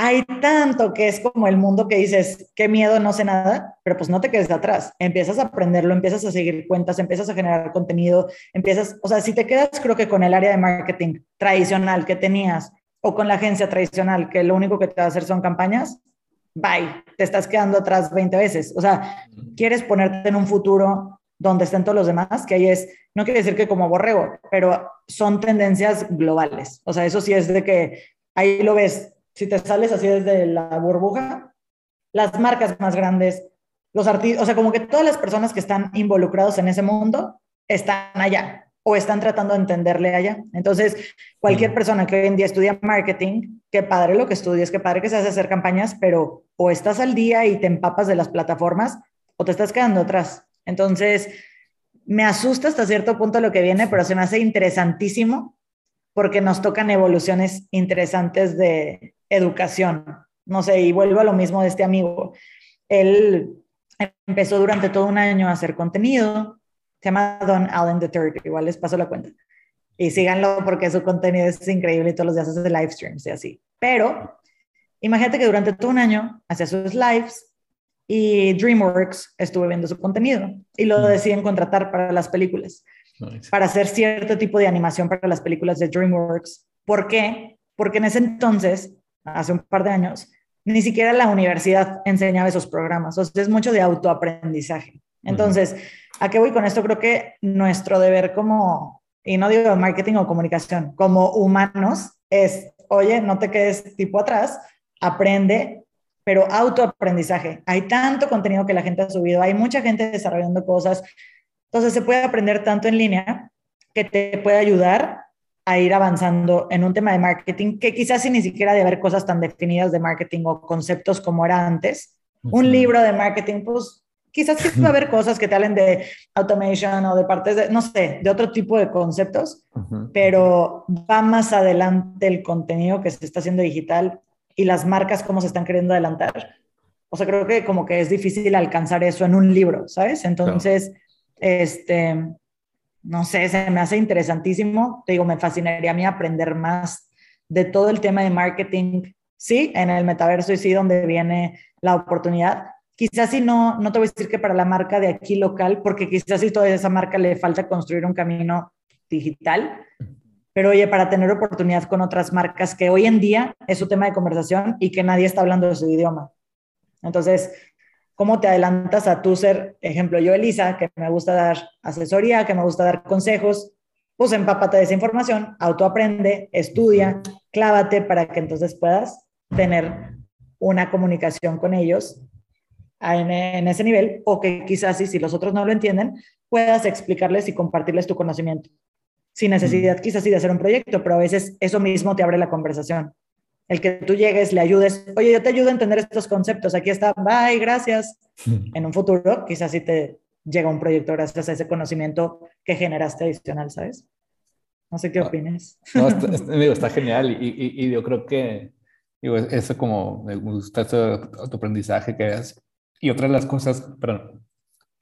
hay tanto que es como el mundo que dices, qué miedo, no sé nada, pero pues no te quedes atrás. Empiezas a aprenderlo, empiezas a seguir cuentas, empiezas a generar contenido, empiezas, o sea, si te quedas creo que con el área de marketing tradicional que tenías o con la agencia tradicional, que lo único que te va a hacer son campañas, bye, te estás quedando atrás 20 veces. O sea, quieres ponerte en un futuro donde estén todos los demás, que ahí es, no quiere decir que como borrego, pero son tendencias globales. O sea, eso sí es de que ahí lo ves, si te sales así desde la burbuja, las marcas más grandes, los artistas, o sea, como que todas las personas que están involucrados en ese mundo están allá o están tratando de entenderle allá. Entonces, cualquier persona que hoy en día estudia marketing, qué padre lo que estudies, qué padre que se hace hacer campañas, pero o estás al día y te empapas de las plataformas o te estás quedando atrás. Entonces, me asusta hasta cierto punto lo que viene, pero se me hace interesantísimo porque nos tocan evoluciones interesantes de educación. No sé, y vuelvo a lo mismo de este amigo. Él empezó durante todo un año a hacer contenido, se llama Don Allen III, igual les paso la cuenta. Y síganlo porque su contenido es increíble y todos los días hace live streams y así. Pero imagínate que durante todo un año hacía sus lives y DreamWorks estuve viendo su contenido y lo mm. deciden contratar para las películas, para hacer cierto tipo de animación para las películas de DreamWorks. ¿Por qué? Porque en ese entonces, hace un par de años, ni siquiera la universidad enseñaba esos programas. O sea, es mucho de autoaprendizaje. Entonces, ¿a qué voy con esto? Creo que nuestro deber como, y no digo marketing o comunicación, como humanos, es, oye, no te quedes tipo atrás, aprende, pero autoaprendizaje. Hay tanto contenido que la gente ha subido, hay mucha gente desarrollando cosas, entonces se puede aprender tanto en línea que te puede ayudar a ir avanzando en un tema de marketing que quizás sin ni siquiera de haber cosas tan definidas de marketing o conceptos como era antes. Un libro de marketing, pues quizás sí va a haber cosas que te hablen de automation o de partes de, no sé, de otro tipo de conceptos, pero va más adelante el contenido que se está haciendo digital y las marcas cómo se están queriendo adelantar. O sea, creo que como que es difícil alcanzar eso en un libro, ¿sabes? Entonces, este, no sé, se me hace interesantísimo. Te digo, me fascinaría a mí aprender más de todo el tema de marketing, sí, en el metaverso y sí, donde viene la oportunidad, Quizás si no, no te voy a decir que para la marca de aquí local, porque quizás si toda esa marca le falta construir un camino digital, pero oye, para tener oportunidad con otras marcas que hoy en día es su tema de conversación y que nadie está hablando de su idioma. Entonces, cómo te adelantas a tu ser, ejemplo, yo Elisa, que me gusta dar asesoría, que me gusta dar consejos, pues empápate de esa información, autoaprende, estudia, clávate para que entonces puedas tener una comunicación con ellos en, en ese nivel o que quizás si los otros no lo entienden, puedas explicarles y compartirles tu conocimiento. Sin necesidad quizás sí de hacer un proyecto, pero a veces eso mismo te abre la conversación el que tú llegues, le ayudes, oye, yo te ayudo a entender estos conceptos, aquí está, bye, gracias. En un futuro, quizás sí te llega un proyecto gracias a ese conocimiento que generaste adicional, ¿sabes? No sé qué ah, opinas. No, está, genial y, yo creo que digo, eso como me gusta tu aprendizaje que es. Y otra de las cosas, perdón,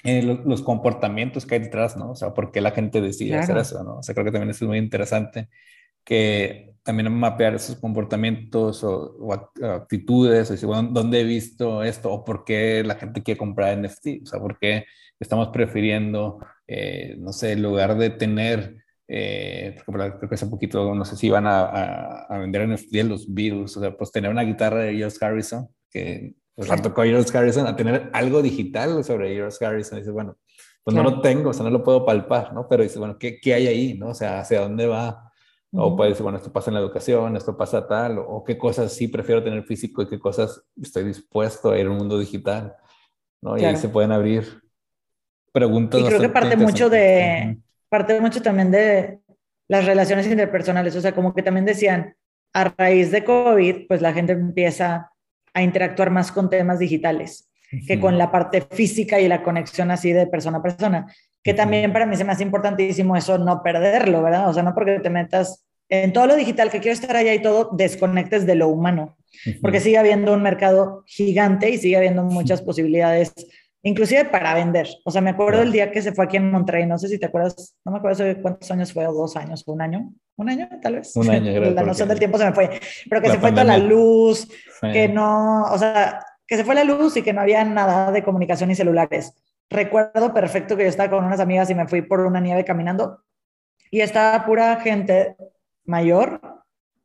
eh, los, comportamientos que hay detrás, ¿no? O sea, por qué la gente decide hacer eso, ¿no? O sea, creo que también eso es muy interesante que también mapear esos comportamientos o, actitudes, o decir, bueno, ¿dónde he visto esto? ¿O por qué la gente quiere comprar NFT? O sea, ¿por qué estamos prefiriendo, eh, no sé, en lugar de tener, eh, creo que hace poquito, no sé si iban a, a, vender NFT los Beatles, o sea, pues tener una guitarra de George Harrison, que pues tocó George Harrison, a tener algo digital sobre George Harrison, dice, bueno, pues no lo tengo, o sea, no lo puedo palpar, ¿no? Pero dice, bueno, ¿qué, qué hay ahí, no? O sea, ¿hacia dónde va? O puede decir, bueno, esto pasa en la educación, esto pasa tal, o, qué cosas sí prefiero tener físico y qué cosas estoy dispuesto a ir a un mundo digital, ¿no? Y ahí se pueden abrir preguntas. Y creo que parte mucho de, parte mucho también de las relaciones interpersonales, o sea, como que también decían, a raíz de COVID, pues la gente empieza a interactuar más con temas digitales que con la parte física y la conexión así de persona a persona, que también para mí se me hace importantísimo eso, no perderlo, ¿verdad? O sea, no porque te metas en todo lo digital, que quiero estar allá y todo, desconectes de lo humano, porque sigue habiendo un mercado gigante y sigue habiendo muchas posibilidades, inclusive para vender. O sea, me acuerdo el día que se fue aquí en Monterrey, no sé si te acuerdas, no me acuerdo cuántos años fue, o dos años, un año, un año tal vez. Un año, La noción del tiempo se me fue, pero que se fue toda la luz, que no, o sea, que se fue la luz y que no había nada de comunicación y celulares. Recuerdo perfecto que yo estaba con unas amigas y me fui por una nieve caminando y estaba pura gente mayor,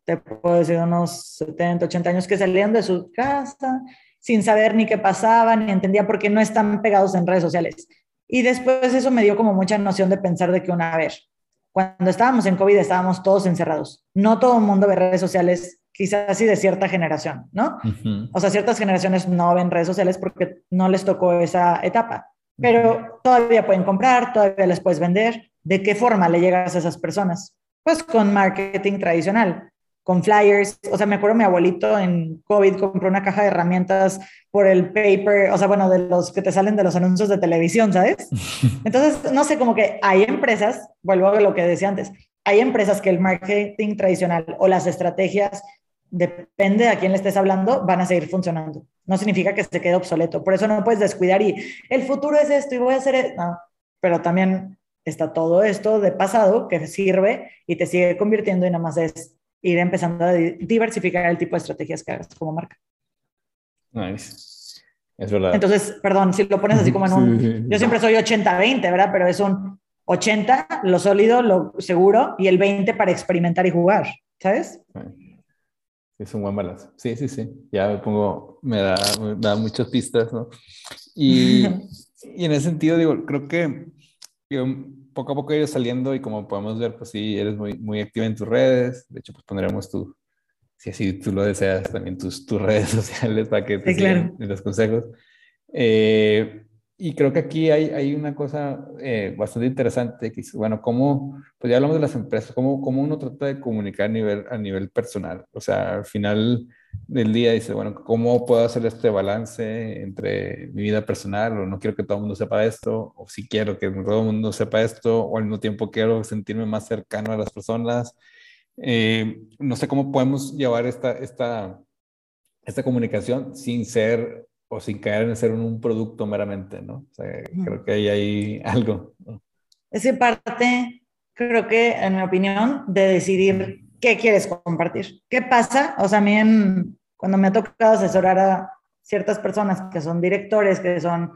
te puedo decir unos 70, 80 años, que salían de su casa sin saber ni qué pasaba, ni entendía por qué no están pegados en redes sociales. Y después eso me dio como mucha noción de pensar de que una vez, cuando estábamos en COVID estábamos todos encerrados. No todo el mundo ve redes sociales, quizás así de cierta generación, ¿no? O sea, ciertas generaciones no ven redes sociales porque no les tocó esa etapa, pero todavía pueden comprar, todavía les puedes vender. ¿De qué forma le llegas a esas personas? Pues con marketing tradicional, con flyers. O sea, me acuerdo mi abuelito en COVID compró una caja de herramientas por el paper, o sea, bueno, de los que te salen de los anuncios de televisión, ¿sabes? Entonces, no sé, como que hay empresas, vuelvo a lo que decía antes, hay empresas que el marketing tradicional o las estrategias, depende de a quién le estés hablando, van a seguir funcionando. No significa que se quede obsoleto. Por eso no puedes descuidar y el futuro es esto y voy a hacer esto. No, pero también está todo esto de pasado que sirve y te sigue convirtiendo y nada más es ir empezando a diversificar el tipo de estrategias que hagas como marca. Nice. Es verdad. Entonces, perdón, si lo pones así como en un... yo siempre soy 80-20, ¿verdad? Pero es un 80, lo sólido, lo seguro, y el 20 para experimentar y jugar, ¿sabes? Es un buen balance. Sí, sí, sí. Ya me pongo, me da, me da muchas pistas, ¿no? Y, y en ese sentido, digo, creo que poco a poco ir saliendo y como podemos ver, pues sí, eres muy, muy activa en tus redes. De hecho, pues pondremos tu, si así tú lo deseas, también tus, tus redes sociales para que te sigan los consejos. Eh, y creo que aquí hay, hay una cosa eh, bastante interesante, que es, bueno, cómo, pues ya hablamos de las empresas, cómo, cómo uno trata de comunicar a nivel, a nivel personal. O sea, al final del día dice, bueno, ¿cómo puedo hacer este balance entre mi vida personal o no quiero que todo el mundo sepa esto, o si quiero que todo el mundo sepa esto, o al mismo tiempo quiero sentirme más cercano a las personas? Eh, no sé cómo podemos llevar esta, esta, esta comunicación sin ser o sin caer en ser un producto meramente, ¿no? O sea, creo que ahí hay algo. ¿no? Es parte, creo que, en mi opinión, de decidir qué quieres compartir. ¿Qué pasa? O sea, a mí cuando me ha tocado asesorar a ciertas personas que son directores, que son,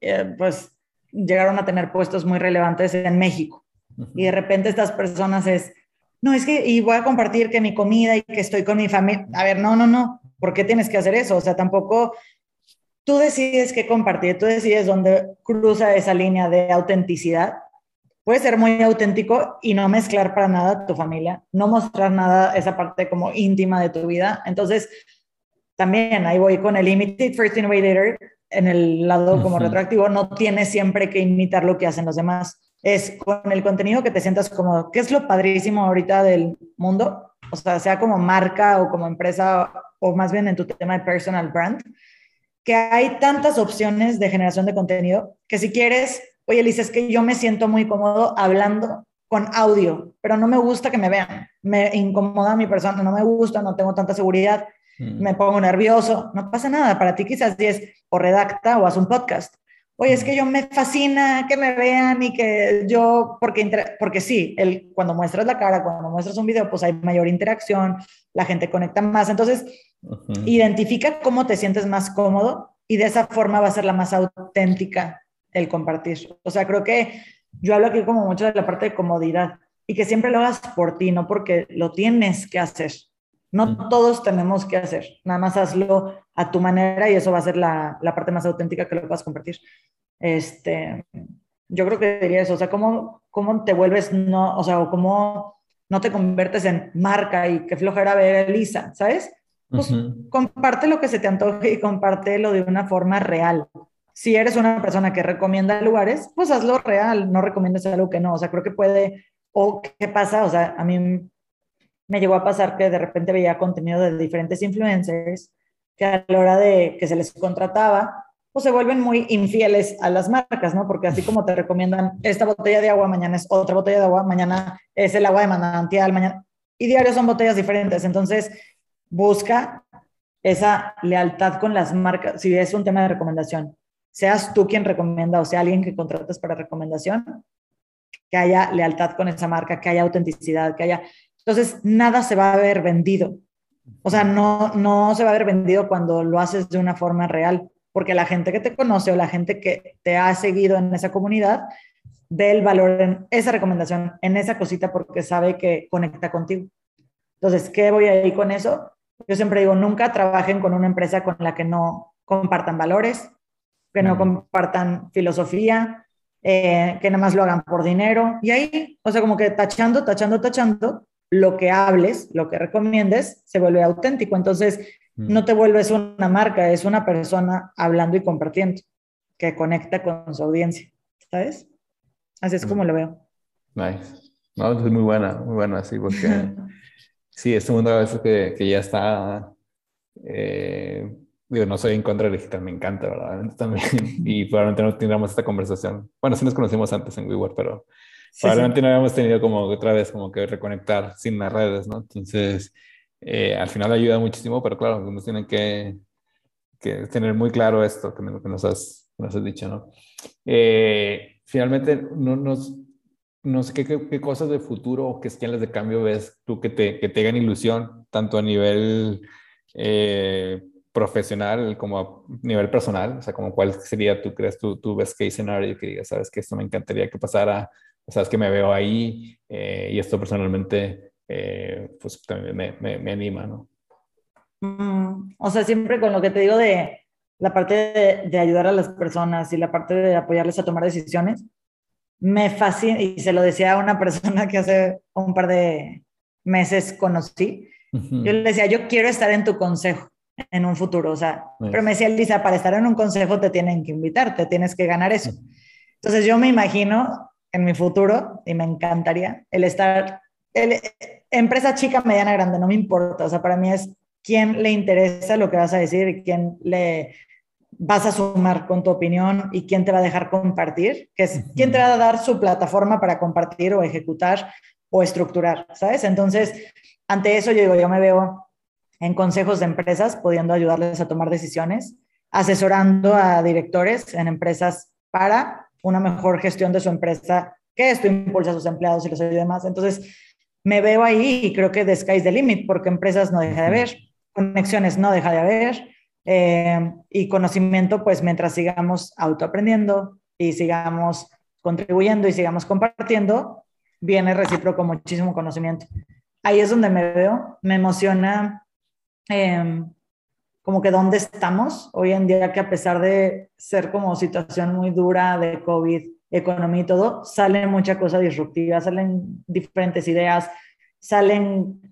eh, pues, llegaron a tener puestos muy relevantes en México. Y de repente estas personas es, no, es que, y voy a compartir que mi comida y que estoy con mi familia. A ver, no, no, no. ¿Por qué tienes que hacer eso? O sea, tampoco tú decides qué compartir, tú decides dónde cruza esa línea de autenticidad. Puede ser muy auténtico y no mezclar para nada tu familia, no mostrar nada, esa parte como íntima de tu vida. Entonces, también ahí voy con el Limited First Innovator en el lado como retroactivo, no tienes siempre que imitar lo que hacen los demás. Es con el contenido que te sientas cómodo. ¿Qué es lo padrísimo ahorita del mundo? O sea, sea como marca o como empresa o más bien en tu tema de personal brand, que hay tantas opciones de generación de contenido que si quieres, oye, Lisa, es que yo me siento muy cómodo hablando con audio, pero no me gusta que me vean, me incomoda mi persona, no me gusta, no tengo tanta seguridad, mm. me pongo nervioso, no pasa nada, para ti quizás 10 o redacta o haz un podcast. Oye, es que yo me fascina que me vean y que yo, porque, porque sí, el, cuando muestras la cara, cuando muestras un video, pues hay mayor interacción, la gente conecta más. Entonces, Identifica cómo te sientes más cómodo y de esa forma va a ser la más auténtica el compartir. O sea, creo que yo hablo aquí como mucho de la parte de comodidad y que siempre lo hagas por ti, no porque lo tienes que hacer. No todos tenemos que hacer, nada más hazlo a tu manera y eso va a ser la, la parte más auténtica que lo puedas compartir. Este, yo creo que diría eso, o sea, cómo, cómo te vuelves, no, o sea, cómo no te conviertes en marca y qué flojera ver Elisa, ¿sabes? Pues comparte lo que se te antoje y compártelo de una forma real. Si eres una persona que recomienda lugares, pues hazlo real, no recomiendes algo que no. O sea, creo que puede, o qué pasa, o sea, a mí me llegó a pasar que de repente veía contenido de diferentes influencers que a la hora de que se les contrataba, pues se vuelven muy infieles a las marcas, ¿no? Porque así como te recomiendan esta botella de agua, mañana es otra botella de agua, mañana es el agua de manantial, mañana... Y diario son botellas diferentes. Entonces, busca esa lealtad con las marcas, si es un tema de recomendación, seas tú quien recomienda o sea alguien que contratas para recomendación, que haya lealtad con esa marca, que haya autenticidad, que haya... Entonces, nada se va a ver vendido. O sea, no, no se va a ver vendido cuando lo haces de una forma real, porque la gente que te conoce o la gente que te ha seguido en esa comunidad ve el valor en esa recomendación, en esa cosita, porque sabe que conecta contigo. Entonces, ¿qué voy a ir con eso? Yo siempre digo, nunca trabajen con una empresa con la que no compartan valores, que no compartan filosofía, eh, que nada más lo hagan por dinero. Y ahí, o sea, como que tachando, tachando, tachando, lo que hables, lo que recomiendes, se vuelve auténtico. Entonces, mm. no te vuelves una marca, es una persona hablando y compartiendo, que conecta con su audiencia, ¿sabes? Así es como lo veo. Nice. No, es muy buena, muy buena, así, porque Sí, este mundo a veces que, que ya está, eh, digo, no soy en contra del digital, me encanta, ¿verdad? También, y probablemente no tendríamos esta conversación. Bueno, sí nos conocimos antes en WeWork, pero probablemente no habíamos tenido como otra vez como que reconectar sin las redes, ¿no? Entonces, eh, al final ayuda muchísimo, pero claro, uno tiene que, que tener muy claro esto que, que nos, has, nos has dicho, ¿no? Eh, finalmente, no, nos, no sé qué, cosas de futuro o qué esquemas de cambio ves tú que te, que te hagan ilusión, tanto a nivel eh, profesional como a nivel personal, o sea, como cuál sería, tú crees, tú, tú ves case scenario que digas, sabes que esto me encantaría que pasara, sabes que me veo ahí eh, y esto personalmente, eh, pues también me, me, anima, ¿no? Mm, o sea, siempre con lo que te digo de la parte de, de ayudar a las personas y la parte de apoyarles a tomar decisiones, me fascina, y se lo decía a una persona que hace un par de meses conocí, yo le decía, yo quiero estar en tu consejo en un futuro, o sea, pero me decía Lisa, para estar en un consejo te tienen que invitar, te tienes que ganar eso. Entonces yo me imagino en mi futuro, y me encantaría, el estar, el, empresa chica, mediana, grande, no me importa, o sea, para mí es quién le interesa lo que vas a decir y quién le vas a sumar con tu opinión y quién te va a dejar compartir, que es quién te va a dar su plataforma para compartir o ejecutar o estructurar, ¿sabes? Entonces, ante eso yo digo, yo me veo en consejos de empresas pudiendo ayudarles a tomar decisiones, asesorando a directores en empresas para una mejor gestión de su empresa, que esto impulsa a sus empleados y los ayude más. Entonces, me veo ahí y creo que the sky's the limit, porque empresas no deja de haber, conexiones no deja de haber, eh, y conocimiento, pues mientras sigamos autoaprendiendo y sigamos contribuyendo y sigamos compartiendo, viene recíproco muchísimo conocimiento. Ahí es donde me veo, me emociona. Em, como que dónde estamos hoy en día, que a pesar de ser como situación muy dura de COVID, economía y todo, sale mucha cosa disruptiva, salen diferentes ideas, salen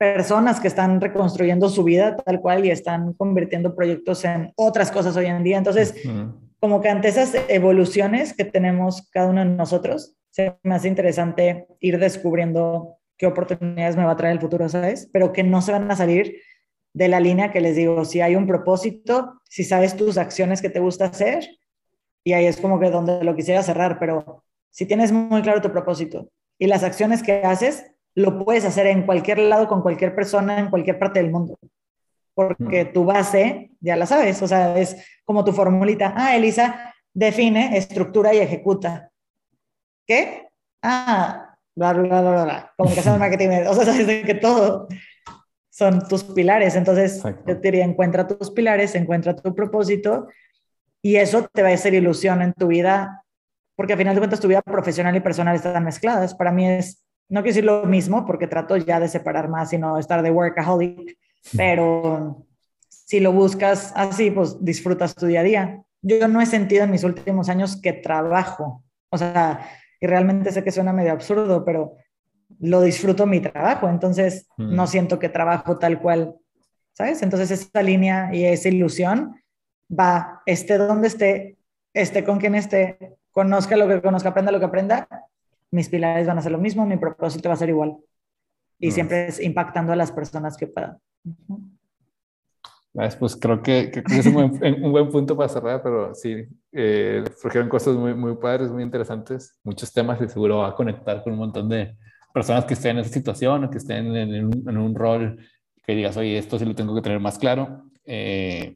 personas que están reconstruyendo su vida tal cual y están convirtiendo proyectos en otras cosas hoy en día. Entonces, como que ante esas evoluciones que tenemos cada uno de nosotros, se me hace interesante ir descubriendo qué oportunidades me va a traer el futuro, ¿sabes? Pero que no se van a salir de la línea que les digo, si hay un propósito, si sabes tus acciones que te gusta hacer, y ahí es como que donde lo quisiera cerrar, pero si tienes muy claro tu propósito y las acciones que haces, lo puedes hacer en cualquier lado, con cualquier persona, en cualquier parte del mundo. Porque tu base, ya la sabes, o sea, es como tu formulita. Ah, Elisa define, estructura y ejecuta. ¿Qué? Ah, bla, bla, bla, bla, comunicación, marketing, o sea, sabes que todo son tus pilares. Entonces, yo te diría, encuentra tus pilares, encuentra tu propósito y eso te va a hacer ilusión en tu vida, porque al final de cuentas tu vida profesional y personal están mezcladas. Para mí es, no quiero decir lo mismo, porque trato ya de separar más y no estar de workaholic, pero si lo buscas así, pues disfrutas tu día a día. Yo no he sentido en mis últimos años que trabajo, o sea, y realmente sé que suena medio absurdo, pero lo disfruto mi trabajo, entonces mm. no siento que trabajo tal cual, ¿sabes? Entonces esa línea y esa ilusión va, esté donde esté, esté con quien esté, conozca lo que conozca, aprenda lo que aprenda, mis pilares van a ser lo mismo, mi propósito va a ser igual. Y siempre es impactando a las personas que puedan. Pues creo que, es un buen, punto para cerrar, pero sí, eh, surgieron cosas muy, muy padres, muy interesantes, muchos temas y seguro va a conectar con un montón de personas que estén en esa situación o que estén en, un, en un, rol que digas, oye, esto sí lo tengo que tener más claro. Eh,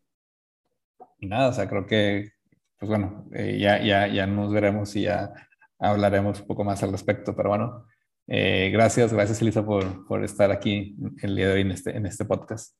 y nada, o sea, creo que, pues bueno, eh, ya, ya, ya nos veremos y ya hablaremos un poco más al respecto, pero bueno, eh, gracias, gracias Elisa por, por, estar aquí el día de hoy en este, en este podcast.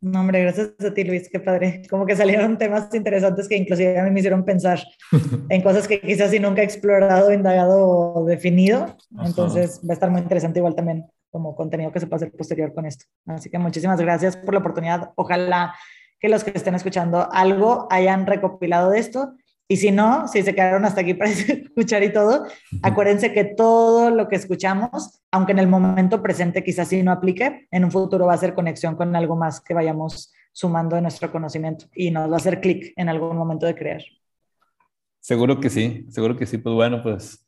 No, hombre, gracias a ti, Luis, qué padre. Como que salieron temas interesantes que inclusive a mí me hicieron pensar en cosas que quizás si nunca he explorado, indagado o definido. Entonces va a estar muy interesante igual también como contenido que se puede hacer posterior con esto. Así que muchísimas gracias por la oportunidad. Ojalá que los que estén escuchando algo hayan recopilado de esto. Y si no, si se quedaron hasta aquí para escuchar y todo, acuérdense que todo lo que escuchamos, aunque en el momento presente quizás sí no aplique, en un futuro va a ser conexión con algo más que vayamos sumando de nuestro conocimiento y nos va a hacer clic en algún momento de crear. Seguro que sí, seguro que sí. Pues bueno, pues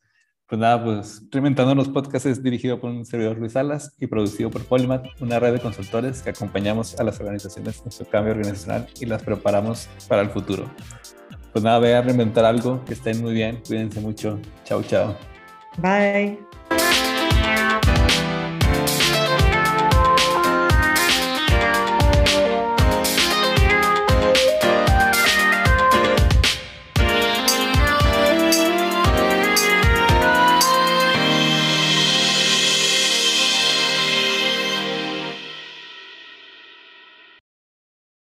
pues nada, pues Reinventando los Podcasts es dirigido por un servidor Luis Salas y producido por Polymath, una red de consultores que acompañamos a las organizaciones en su cambio organizacional y las preparamos para el futuro. Pues nada, voy a reinventar algo, que estén muy bien, cuídense mucho. Chao, chao. Bye.